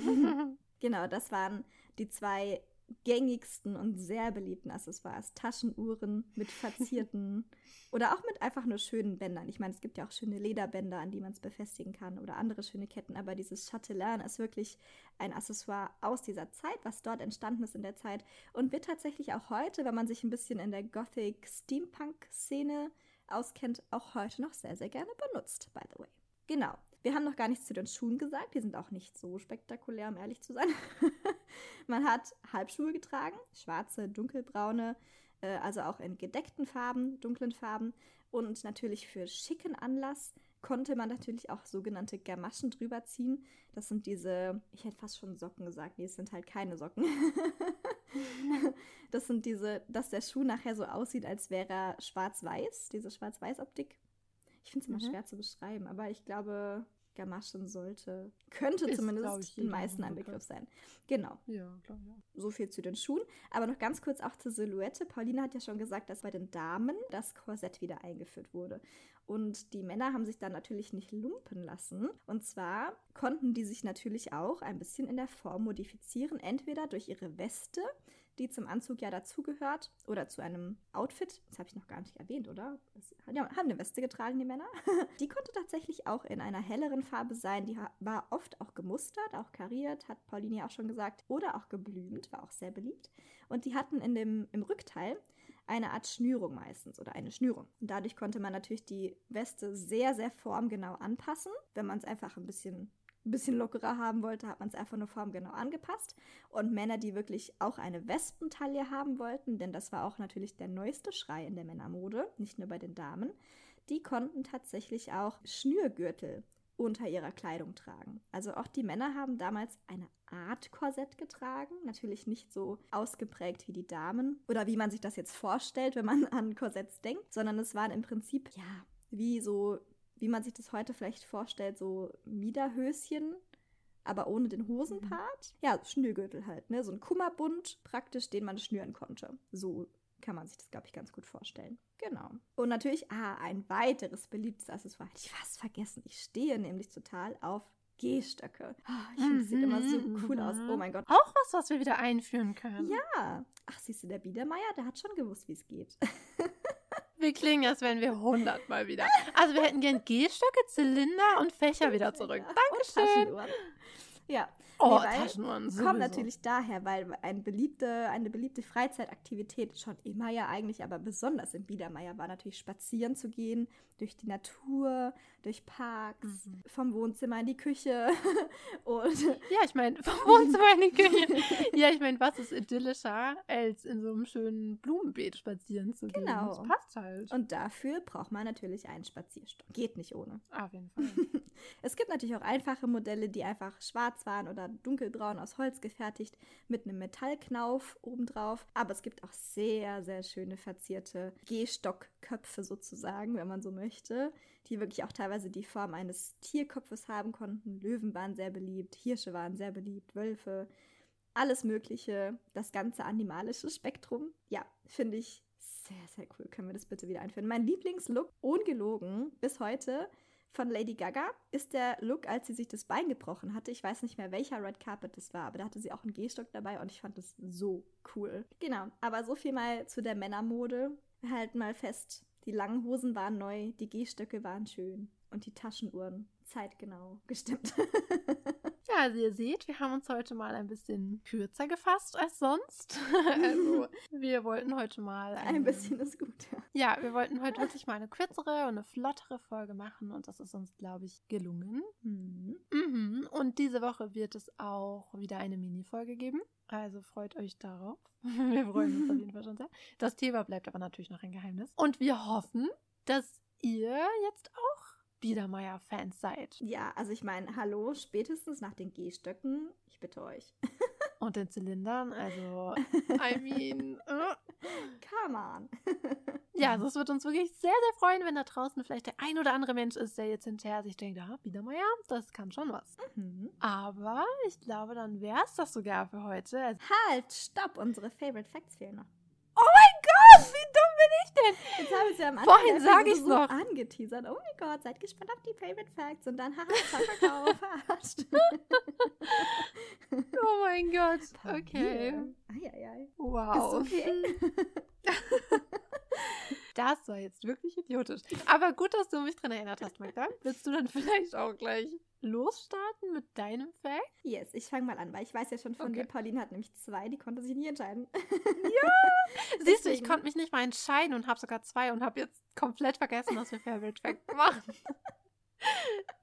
mein Gott. Genau, das waren die zwei gängigsten und sehr beliebten Accessoires. Taschenuhren mit verzierten [LAUGHS] oder auch mit einfach nur schönen Bändern. Ich meine, es gibt ja auch schöne Lederbänder, an die man es befestigen kann oder andere schöne Ketten, aber dieses Chatelain ist wirklich ein Accessoire aus dieser Zeit, was dort entstanden ist in der Zeit und wird tatsächlich auch heute, wenn man sich ein bisschen in der Gothic-Steampunk-Szene auskennt, auch heute noch sehr, sehr gerne benutzt, by the way. Genau. Wir haben noch gar nichts zu den Schuhen gesagt. Die sind auch nicht so spektakulär, um ehrlich zu sein. [LAUGHS] Man hat Halbschuhe getragen, schwarze, dunkelbraune, äh, also auch in gedeckten Farben, dunklen Farben. Und natürlich für schicken Anlass konnte man natürlich auch sogenannte Gamaschen drüber ziehen. Das sind diese, ich hätte fast schon Socken gesagt, nee, es sind halt keine Socken. [LAUGHS] das sind diese, dass der Schuh nachher so aussieht, als wäre er schwarz-weiß, diese Schwarz-Weiß-Optik. Ich finde es immer Mhm. schwer zu beschreiben, aber ich glaube, Gamaschen sollte, könnte Ist, zumindest den meisten ein Begriff. Begriff sein. Genau, ja, klar, ja. so viel zu den Schuhen. Aber noch ganz kurz auch zur Silhouette. Pauline hat ja schon gesagt, dass bei den Damen das Korsett wieder eingeführt wurde. Und die Männer haben sich dann natürlich nicht lumpen lassen. Und zwar konnten die sich natürlich auch ein bisschen in der Form modifizieren. Entweder durch ihre Weste, die zum Anzug ja dazugehört, oder zu einem Outfit. Das habe ich noch gar nicht erwähnt, oder? Das, ja, haben eine Weste getragen, die Männer. [LAUGHS] Die konnte tatsächlich auch in einer helleren Farbe sein. Die war oft auch gemustert, auch kariert, hat Pauline auch schon gesagt. Oder auch geblümt, war auch sehr beliebt. Und die hatten in dem, im Rückteil eine Art Schnürung meistens oder eine Schnürung. Und dadurch konnte man natürlich die Weste sehr, sehr formgenau anpassen. Wenn man es einfach ein bisschen, ein bisschen lockerer haben wollte, hat man es einfach nur formgenau angepasst. Und Männer, die wirklich auch eine Wespentaille haben wollten, denn das war auch natürlich der neueste Schrei in der Männermode, nicht nur bei den Damen, die konnten tatsächlich auch Schnürgürtel unter ihrer Kleidung tragen. Also auch die Männer haben damals eine Art Korsett getragen, natürlich nicht so ausgeprägt wie die Damen oder wie man sich das jetzt vorstellt, wenn man an Korsetts denkt, sondern es waren im Prinzip ja wie so, wie man sich das heute vielleicht vorstellt, so Miederhöschen, aber ohne den Hosenpart. Ja, Schnürgürtel halt, ne, so ein Kummerbund praktisch, den man schnüren konnte. So kann man sich das, glaube ich, ganz gut vorstellen. Genau. Und natürlich, ah, ein weiteres beliebtes Accessoire. Hätte ich fast vergessen. Ich stehe nämlich total auf Gehstöcke. Ah, ich finde, das sieht immer so cool aus. Oh mein Gott. Auch was, was wir wieder einführen können. Ja. Ach, siehst du, der Biedermeier, der hat schon gewusst, wie es geht. [LAUGHS] Wir klingen, als wären wir hundertmal wieder. Also wir hätten gern Gehstöcke, Zylinder und Fächer wieder zurück. Dankeschön. Taschenuhren. Ja, Oh, Nee, Taschenuhren sowieso. kommt natürlich daher, weil ein beliebte, eine beliebte Freizeitaktivität schon immer ja eigentlich, aber besonders im Biedermeier war natürlich spazieren zu gehen, durch die Natur, durch Parks, Mhm. vom Wohnzimmer in die Küche [LAUGHS] und Ja, ich meine, vom Wohnzimmer in die Küche. Ja, ich meine, was ist idyllischer, als in so einem schönen Blumenbeet spazieren zu gehen? Genau. Das passt halt. und dafür braucht man natürlich einen Spazierstock. Geht nicht ohne. Auf jeden Fall. [LAUGHS] Es gibt natürlich auch einfache Modelle, die einfach schwarz waren oder dunkelbraun aus Holz gefertigt mit einem Metallknauf obendrauf. Aber es gibt auch sehr, sehr schöne verzierte Gehstockköpfe sozusagen, wenn man so möchte, die wirklich auch teilweise die Form eines Tierkopfes haben konnten. Löwen waren sehr beliebt, Hirsche waren sehr beliebt, Wölfe, alles Mögliche, das ganze animalische Spektrum. Ja, finde ich sehr, sehr cool. Können wir das bitte wieder einführen? Mein Lieblingslook, ungelogen, bis heute von Lady Gaga ist der Look, als sie sich das Bein gebrochen hatte. Ich weiß nicht mehr, welcher Red Carpet das war, aber da hatte sie auch einen Gehstock dabei und ich fand das so cool. Genau, aber so viel mal zu der Männermode. Halten mal fest, die langen Hosen waren neu, die Gehstöcke waren schön und die Taschenuhren zeitgenau gestimmt. [LAUGHS] Ja, also ihr seht, wir haben uns heute mal ein bisschen kürzer gefasst als sonst. [LAUGHS] also [LAUGHS] wir wollten heute mal ein, ein bisschen ist gut. Ja. ja, wir wollten heute wirklich mal eine kürzere und eine flottere Folge machen und das ist uns, glaube ich, gelungen. Mhm. Mhm. Und diese Woche wird es auch wieder eine Mini-Folge geben. Also freut euch darauf. [LAUGHS] Wir freuen uns auf jeden Fall schon sehr. Das Thema bleibt aber natürlich noch ein Geheimnis. Und wir hoffen, dass ihr jetzt auch Biedermeier-Fans seid. Ja, also ich meine, hallo, spätestens nach den Gehstöcken, ich bitte euch. [LAUGHS] Und den Zylindern, also, I [LAUGHS] mean. Uh. Come on. [LAUGHS] ja, also es wird uns wirklich sehr, sehr freuen, wenn da draußen vielleicht der ein oder andere Mensch ist, der jetzt hinterher sich denkt, ah, Biedermeier, das kann schon was. Mhm. Aber ich glaube, dann wäre es das sogar für heute. Also halt, stopp, unsere Favorite Facts fehlen noch. Oh mein [LAUGHS] wie dumm bin ich denn? Jetzt habe ich ja am Anfang Vorhin sage ich so noch. angeteasert. Oh mein Gott, seid gespannt auf die Favorite Facts und dann haha, Verkauf, [LAUGHS] verarscht. [LAUGHS] oh mein Gott, okay. Eieiei. Wow. Ist okay. Das war jetzt wirklich idiotisch. Aber gut, dass du mich dran erinnert hast, Magda. Willst du dann vielleicht auch gleich losstarten mit deinem Fact? Yes, ich fange mal an, weil ich weiß ja schon von okay. dir, Pauline hat nämlich zwei, die konnte sich nie entscheiden. [LAUGHS] Ja! [LAUGHS] Siehst du, ich konnte mich nicht mal entscheiden und habe sogar zwei und habe jetzt komplett vergessen, was wir Favorite Fact [LAUGHS] machen.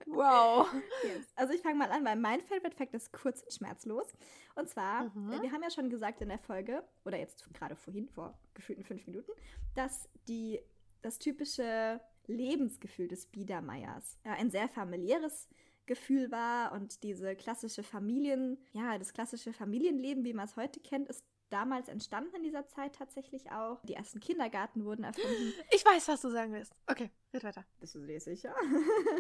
Wow. Yes. Also ich fange mal an, weil mein Favorite Fact ist kurz und schmerzlos. Und zwar, mhm. wir haben ja schon gesagt in der Folge, oder jetzt gerade vorhin, vor gefühlten fünf Minuten, dass die, das typische Lebensgefühl des Biedermeiers ja, ein sehr familiäres Gefühl war und diese klassische Familien, ja, das klassische Familienleben, wie man es heute kennt, ist damals entstanden in dieser Zeit tatsächlich auch. Die ersten Kindergarten wurden erfunden. [GASPS] Ich weiß, was du sagen willst. Okay, red weiter. Bist du dir sicher?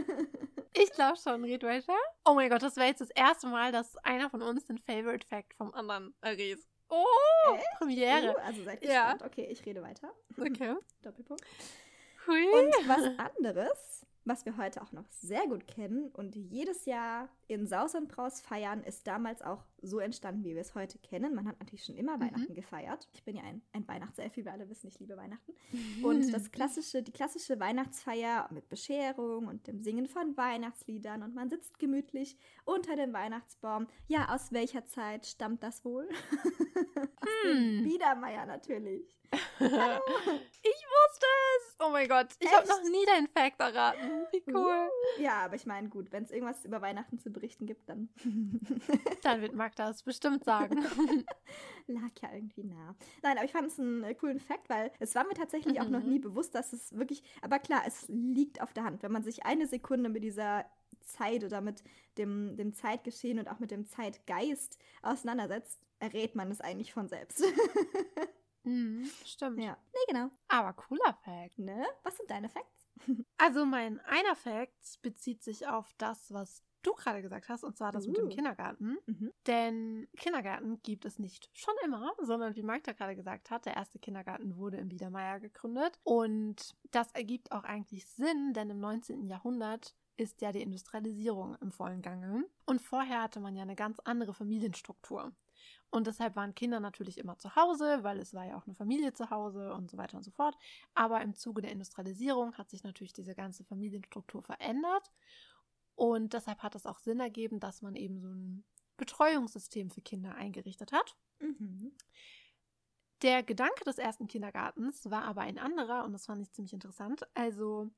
[LAUGHS] ich glaube schon, red weiter. Oh mein Gott, das wäre jetzt das erste Mal, dass einer von uns den Favorite Fact vom anderen errät. Oh, Echt? Premiere. Uh, also seid gespannt. Ja. Okay, ich rede weiter. Okay. [LAUGHS] Doppelpunkt. Hui. Und was [LAUGHS] anderes was wir heute auch noch sehr gut kennen und jedes Jahr in Saus und Braus feiern, ist damals auch so entstanden, wie wir es heute kennen. Man hat natürlich schon immer mhm. Weihnachten gefeiert. Ich bin ja ein, ein Weihnachtself, wie wir alle wissen, ich liebe Weihnachten. [LAUGHS] Und das klassische, die klassische Weihnachtsfeier mit Bescherung und dem Singen von Weihnachtsliedern und man sitzt gemütlich unter dem Weihnachtsbaum. Ja, aus welcher Zeit stammt das wohl? [LAUGHS] aus hm. dem Biedermeier natürlich. [LAUGHS] Hallo. Ich wusste es! Oh mein Gott, ich habe noch nie deinen Fact erraten. Wie cool. Ja, aber ich meine, gut, wenn es irgendwas über Weihnachten zu berichten gibt, dann. [LAUGHS] dann wird Magda es bestimmt sagen. [LAUGHS] Lag ja irgendwie nah. Nein, aber ich fand es einen äh, coolen Fact, weil es war mir tatsächlich mhm. auch noch mhm. nie bewusst, dass es wirklich. Aber klar, es liegt auf der Hand. Wenn man sich eine Sekunde mit dieser Zeit oder mit dem, dem Zeitgeschehen und auch mit dem Zeitgeist auseinandersetzt, errät man es eigentlich von selbst. [LAUGHS] Mhm, stimmt. Ja. Nee, genau. Aber cooler Fact. Ne? Was sind deine Facts? Also mein einer Fact bezieht sich auf das, was du gerade gesagt hast, und zwar das uh. mit dem uh. Kindergarten. Mhm. Denn Kindergarten gibt es nicht schon immer, sondern wie Magda gerade gesagt hat, der erste Kindergarten wurde in Biedermeier gegründet. Und das ergibt auch eigentlich Sinn, denn im 19. Jahrhundert ist ja die Industrialisierung im vollen Gange. Und vorher hatte man ja eine ganz andere Familienstruktur. Und deshalb waren Kinder natürlich immer zu Hause, weil es war ja auch eine Familie zu Hause und so weiter und so fort. Aber im Zuge der Industrialisierung hat sich natürlich diese ganze Familienstruktur verändert. Und deshalb hat es auch Sinn ergeben, dass man eben so ein Betreuungssystem für Kinder eingerichtet hat. Mhm. Der Gedanke des ersten Kindergartens war aber ein anderer und das fand ich ziemlich interessant. Also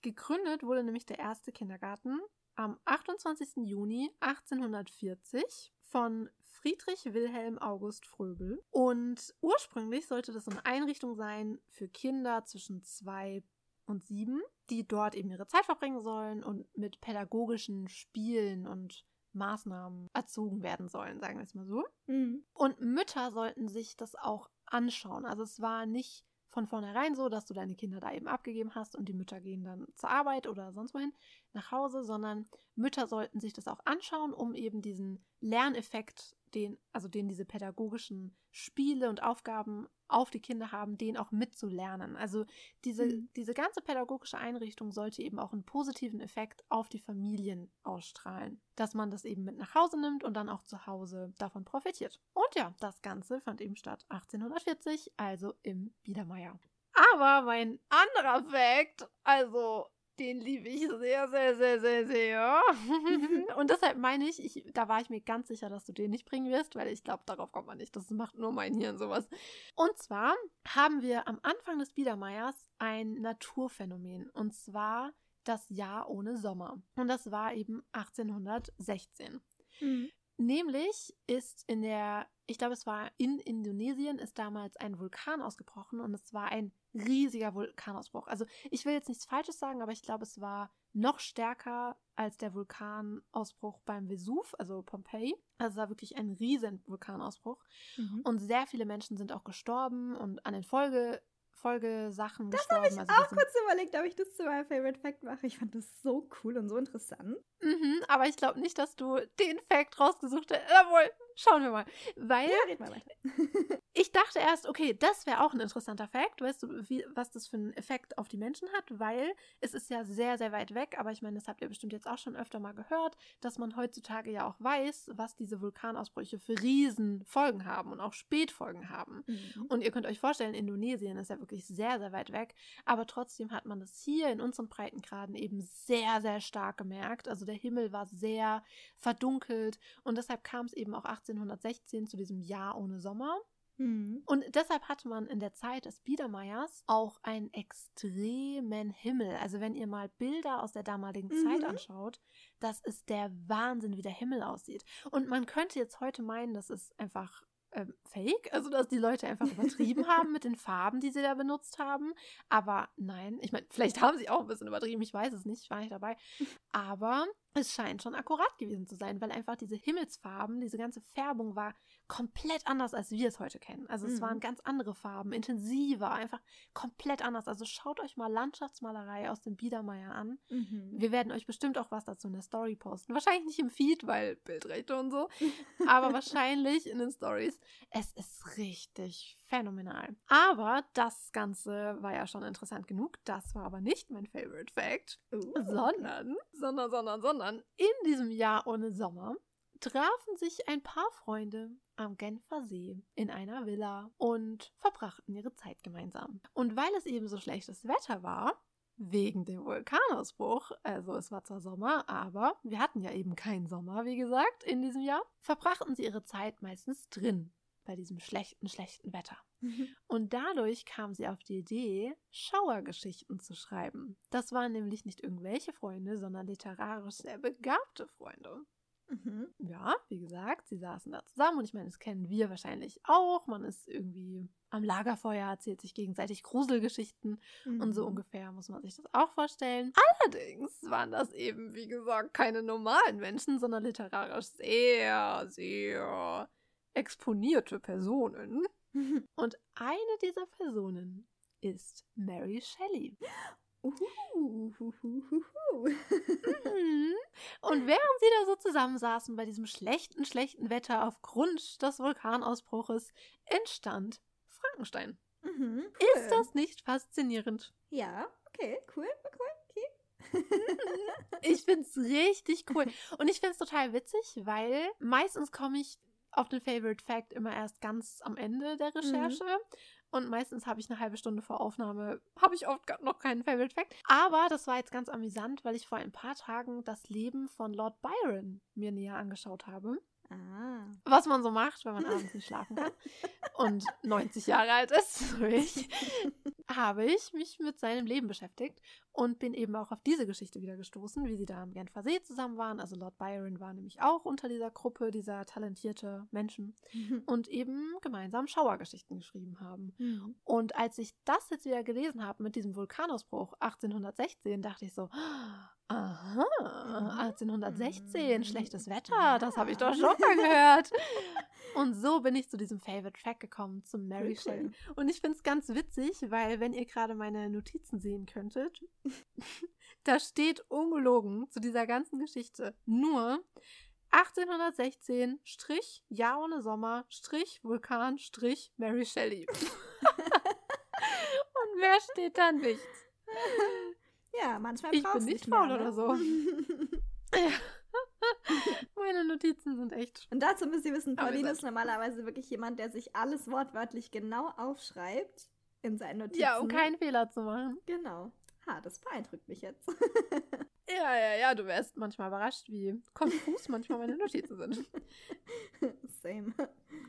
gegründet wurde nämlich der erste Kindergarten am 28. Juni 1840 von Friedrich Wilhelm August Fröbel. Und ursprünglich sollte das eine Einrichtung sein für Kinder zwischen zwei und sieben, die dort eben ihre Zeit verbringen sollen und mit pädagogischen Spielen und Maßnahmen erzogen werden sollen, sagen wir es mal so. Mhm. Und Mütter sollten sich das auch anschauen. Also es war nicht von vornherein so, dass du deine Kinder da eben abgegeben hast und die Mütter gehen dann zur Arbeit oder sonst wohin nach Hause, sondern Mütter sollten sich das auch anschauen, um eben diesen Lerneffekt den, also den diese pädagogischen Spiele und Aufgaben auf die Kinder haben, den auch mitzulernen. Also diese, mhm. diese ganze pädagogische Einrichtung sollte eben auch einen positiven Effekt auf die Familien ausstrahlen. Dass man das eben mit nach Hause nimmt und dann auch zu Hause davon profitiert. Und ja, das Ganze fand eben statt 1840, also im Biedermeier. Aber mein anderer Fakt, also Den liebe ich sehr, sehr, sehr, sehr, sehr. und deshalb meine ich, ich, da war ich mir ganz sicher, dass du den nicht bringen wirst, weil ich glaube, darauf kommt man nicht. Das macht nur mein Hirn sowas. Und zwar haben wir am Anfang des Biedermeiers ein Naturphänomen. Und zwar das Jahr ohne Sommer. Und das war eben 1816. Mhm. Nämlich ist in der, ich glaube, es war in Indonesien, ist damals ein Vulkan ausgebrochen und es war ein riesiger Vulkanausbruch. Also ich will jetzt nichts Falsches sagen, aber ich glaube, es war noch stärker als der Vulkanausbruch beim Vesuv, also Pompeji. Also es war wirklich ein riesen Vulkanausbruch. Mhm. Und sehr viele Menschen sind auch gestorben und an den Folge Folgesachen Das habe ich also auch kurz überlegt, ob ich das zu meinem Favorite Fact mache. Ich fand das so cool und so interessant. Mhm, aber ich glaube nicht, dass du den Fact rausgesucht hast. Jawohl, schauen wir mal. Weil ja, red mal [LAUGHS] ich dachte erst, okay, das wäre auch ein interessanter Fact. Weißt du, wie, was das für einen Effekt auf die Menschen hat? Weil es ist ja sehr, sehr weit weg. Aber ich meine, das habt ihr bestimmt jetzt auch schon öfter mal gehört, dass man heutzutage ja auch weiß, was diese Vulkanausbrüche für Riesenfolgen haben und auch Spätfolgen haben. Mhm. Und ihr könnt euch vorstellen, Indonesien ist ja wirklich sehr, sehr weit weg. Aber trotzdem hat man das hier in unseren Breitengraden eben sehr, sehr stark gemerkt. Also der Himmel war sehr verdunkelt und deshalb kam es eben auch 1816 zu diesem Jahr ohne Sommer. Mhm. Und deshalb hatte man in der Zeit des Biedermeiers auch einen extremen Himmel. Also wenn ihr mal Bilder aus der damaligen mhm. Zeit anschaut, das ist der Wahnsinn, wie der Himmel aussieht. Und man könnte jetzt heute meinen, das ist einfach ähm, fake, also dass die Leute einfach [LAUGHS] übertrieben haben mit den Farben, die sie da benutzt haben. Aber nein, ich meine, vielleicht haben sie auch ein bisschen übertrieben, ich weiß es nicht, ich war nicht dabei. Aber es scheint schon akkurat gewesen zu sein, weil einfach diese Himmelsfarben, diese ganze Färbung war komplett anders, als wir es heute kennen. Also es mhm. waren ganz andere Farben, intensiver, einfach komplett anders. Also schaut euch mal Landschaftsmalerei aus dem Biedermeier an. Mhm. Wir werden euch bestimmt auch was dazu in der Story posten. Wahrscheinlich nicht im Feed, weil Bildrechte und so, [LAUGHS] aber wahrscheinlich in den Stories. Es ist richtig phänomenal. Aber das Ganze war ja schon interessant genug. Das war aber nicht mein Favorite Fact, uh. sondern, sondern, sondern, sondern in diesem Jahr ohne Sommer trafen sich ein paar Freunde am Genfer See in einer Villa und verbrachten ihre Zeit gemeinsam. Und weil es eben so schlechtes Wetter war, wegen dem Vulkanausbruch, also es war zwar Sommer, aber wir hatten ja eben keinen Sommer, wie gesagt, in diesem Jahr, verbrachten sie ihre Zeit meistens drin bei diesem schlechten, schlechten Wetter. Mhm. Und dadurch kam sie auf die Idee, Schauergeschichten zu schreiben. Das waren nämlich nicht irgendwelche Freunde, sondern literarisch sehr begabte Freunde. Mhm. Ja, wie gesagt, sie saßen da zusammen und ich meine, das kennen wir wahrscheinlich auch. Man ist irgendwie am Lagerfeuer, erzählt sich gegenseitig Gruselgeschichten mhm. und so mhm. ungefähr muss man sich das auch vorstellen. Allerdings waren das eben, wie gesagt, keine normalen Menschen, sondern literarisch sehr, sehr exponierte Personen. [LAUGHS] Und eine dieser Personen ist Mary Shelley. [LAUGHS] Und während sie da so zusammensaßen bei diesem schlechten, schlechten Wetter aufgrund des Vulkanausbruches, entstand Frankenstein. Mhm, cool. Ist das nicht faszinierend? Ja, okay, cool, cool, okay. [LAUGHS] ich finde es richtig cool. Und ich finde es total witzig, weil meistens komme ich auf den Favorite Fact immer erst ganz am Ende der Recherche. Mhm. Und meistens habe ich eine halbe Stunde vor Aufnahme, habe ich oft noch keinen Favorite Fact. Aber das war jetzt ganz amüsant, weil ich vor ein paar Tagen das Leben von Lord Byron mir näher angeschaut habe. Ah. Was man so macht, wenn man [LAUGHS] abends nicht schlafen kann und 90 Jahre alt ist, [LAUGHS] so ich, habe ich mich mit seinem Leben beschäftigt und bin eben auch auf diese Geschichte wieder gestoßen, wie sie da am Genfer See zusammen waren. Also Lord Byron war nämlich auch unter dieser Gruppe dieser talentierte Menschen mhm. [LAUGHS] und eben gemeinsam Schauergeschichten geschrieben haben. Mhm. Und als ich das jetzt wieder gelesen habe mit diesem Vulkanausbruch 1816, dachte ich so, Aha, 1816, mhm. schlechtes Wetter, das habe ich doch schon mal gehört. [LAUGHS] Und so bin ich zu diesem Favorite Track gekommen, zum Mary Shelley. Und ich finde es ganz witzig, weil wenn ihr gerade meine Notizen sehen könntet, [LAUGHS] da steht ungelogen zu dieser ganzen Geschichte nur 1816 Strich Jahr ohne Sommer Strich Vulkan Strich Mary Shelley. [LAUGHS] Und wer steht da nichts? Ja, manchmal Ich bin nicht faul oder ne? so. [LAUGHS] Meine Notizen sind echt. Und dazu müsst ihr wissen, Pauline ist normalerweise wirklich jemand, der sich alles wortwörtlich genau aufschreibt in seinen Notizen. Ja, um keinen Fehler zu machen. Genau. Aha, das beeindruckt mich jetzt. [LAUGHS] ja, ja, ja, du wärst manchmal überrascht, wie konfus manchmal meine Notizen sind. [LAUGHS] Same.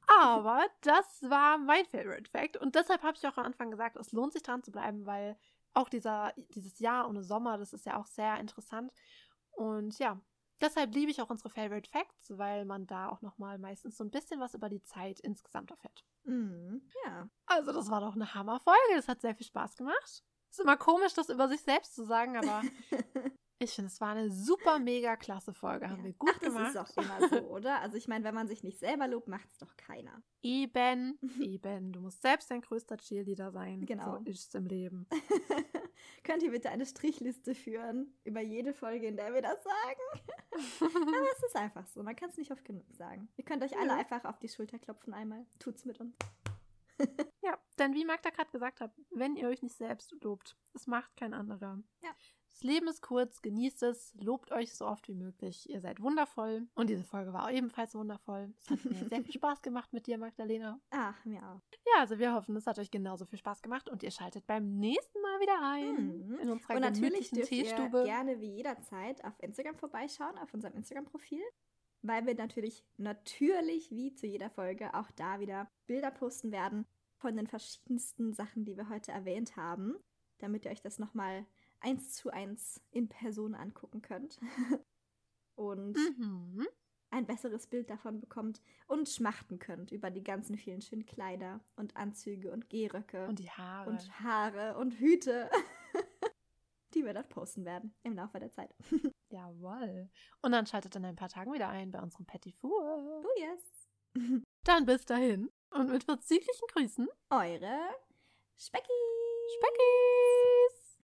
Aber das war mein Favorite Fact. Und deshalb habe ich auch am Anfang gesagt, es lohnt sich dran zu bleiben, weil auch dieser, dieses Jahr ohne Sommer, das ist ja auch sehr interessant. Und ja, deshalb liebe ich auch unsere Favorite Facts, weil man da auch nochmal meistens so ein bisschen was über die Zeit insgesamt erfährt. Mhm, ja. Also, das war doch eine Hammerfolge. Es hat sehr viel Spaß gemacht. Ist immer komisch, das über sich selbst zu sagen, aber [LAUGHS] ich finde, es war eine super, mega klasse Folge. Haben Ja. wir gut Ach, das gemacht. ist doch immer so, [LAUGHS] oder? Also ich meine, wenn man sich nicht selber lobt, macht es doch keiner. Eben, [LAUGHS] eben. Du musst selbst dein größter Cheerleader sein. Genau. So ist es im Leben. [LAUGHS] Könnt ihr bitte eine Strichliste führen über jede Folge, in der wir das sagen? Aber es ist einfach so. Man kann es nicht oft genug sagen. Ihr könnt euch alle Ja. einfach auf die Schulter klopfen einmal. Tut's mit uns. Ja, denn wie Magda gerade gesagt hat, wenn ihr euch nicht selbst lobt, es macht kein anderer. Ja. Das Leben ist kurz, genießt es, lobt euch so oft wie möglich. Ihr seid wundervoll. Und diese Folge war auch ebenfalls wundervoll. Es hat mir sehr viel [LAUGHS] Spaß gemacht mit dir, Magdalena. Ach, mir auch. Ja, also wir hoffen, es hat euch genauso viel Spaß gemacht und ihr schaltet beim nächsten Mal wieder ein. Mhm. In unserer Und natürlich dürft ihr Teestube. gerne wie jederzeit auf Instagram vorbeischauen, auf unserem Instagram-Profil. Weil wir natürlich, natürlich wie zu jeder Folge auch da wieder Bilder posten werden von den verschiedensten Sachen, die wir heute erwähnt haben, damit ihr euch das nochmal eins zu eins in Person angucken könnt. [LAUGHS] Und Mhm. ein besseres Bild davon bekommt und schmachten könnt über die ganzen vielen schönen Kleider und Anzüge und Gehröcke Und die Haare. und Haare und Hüte, [LAUGHS] die wir dort posten werden im Laufe der Zeit. [LAUGHS] Jawohl. Und dann schaltet in ein paar Tagen wieder ein bei unserem Petit Four. Oh yes. Dann bis dahin und mit verzüglichen Grüßen. Eure Specki. Speckis!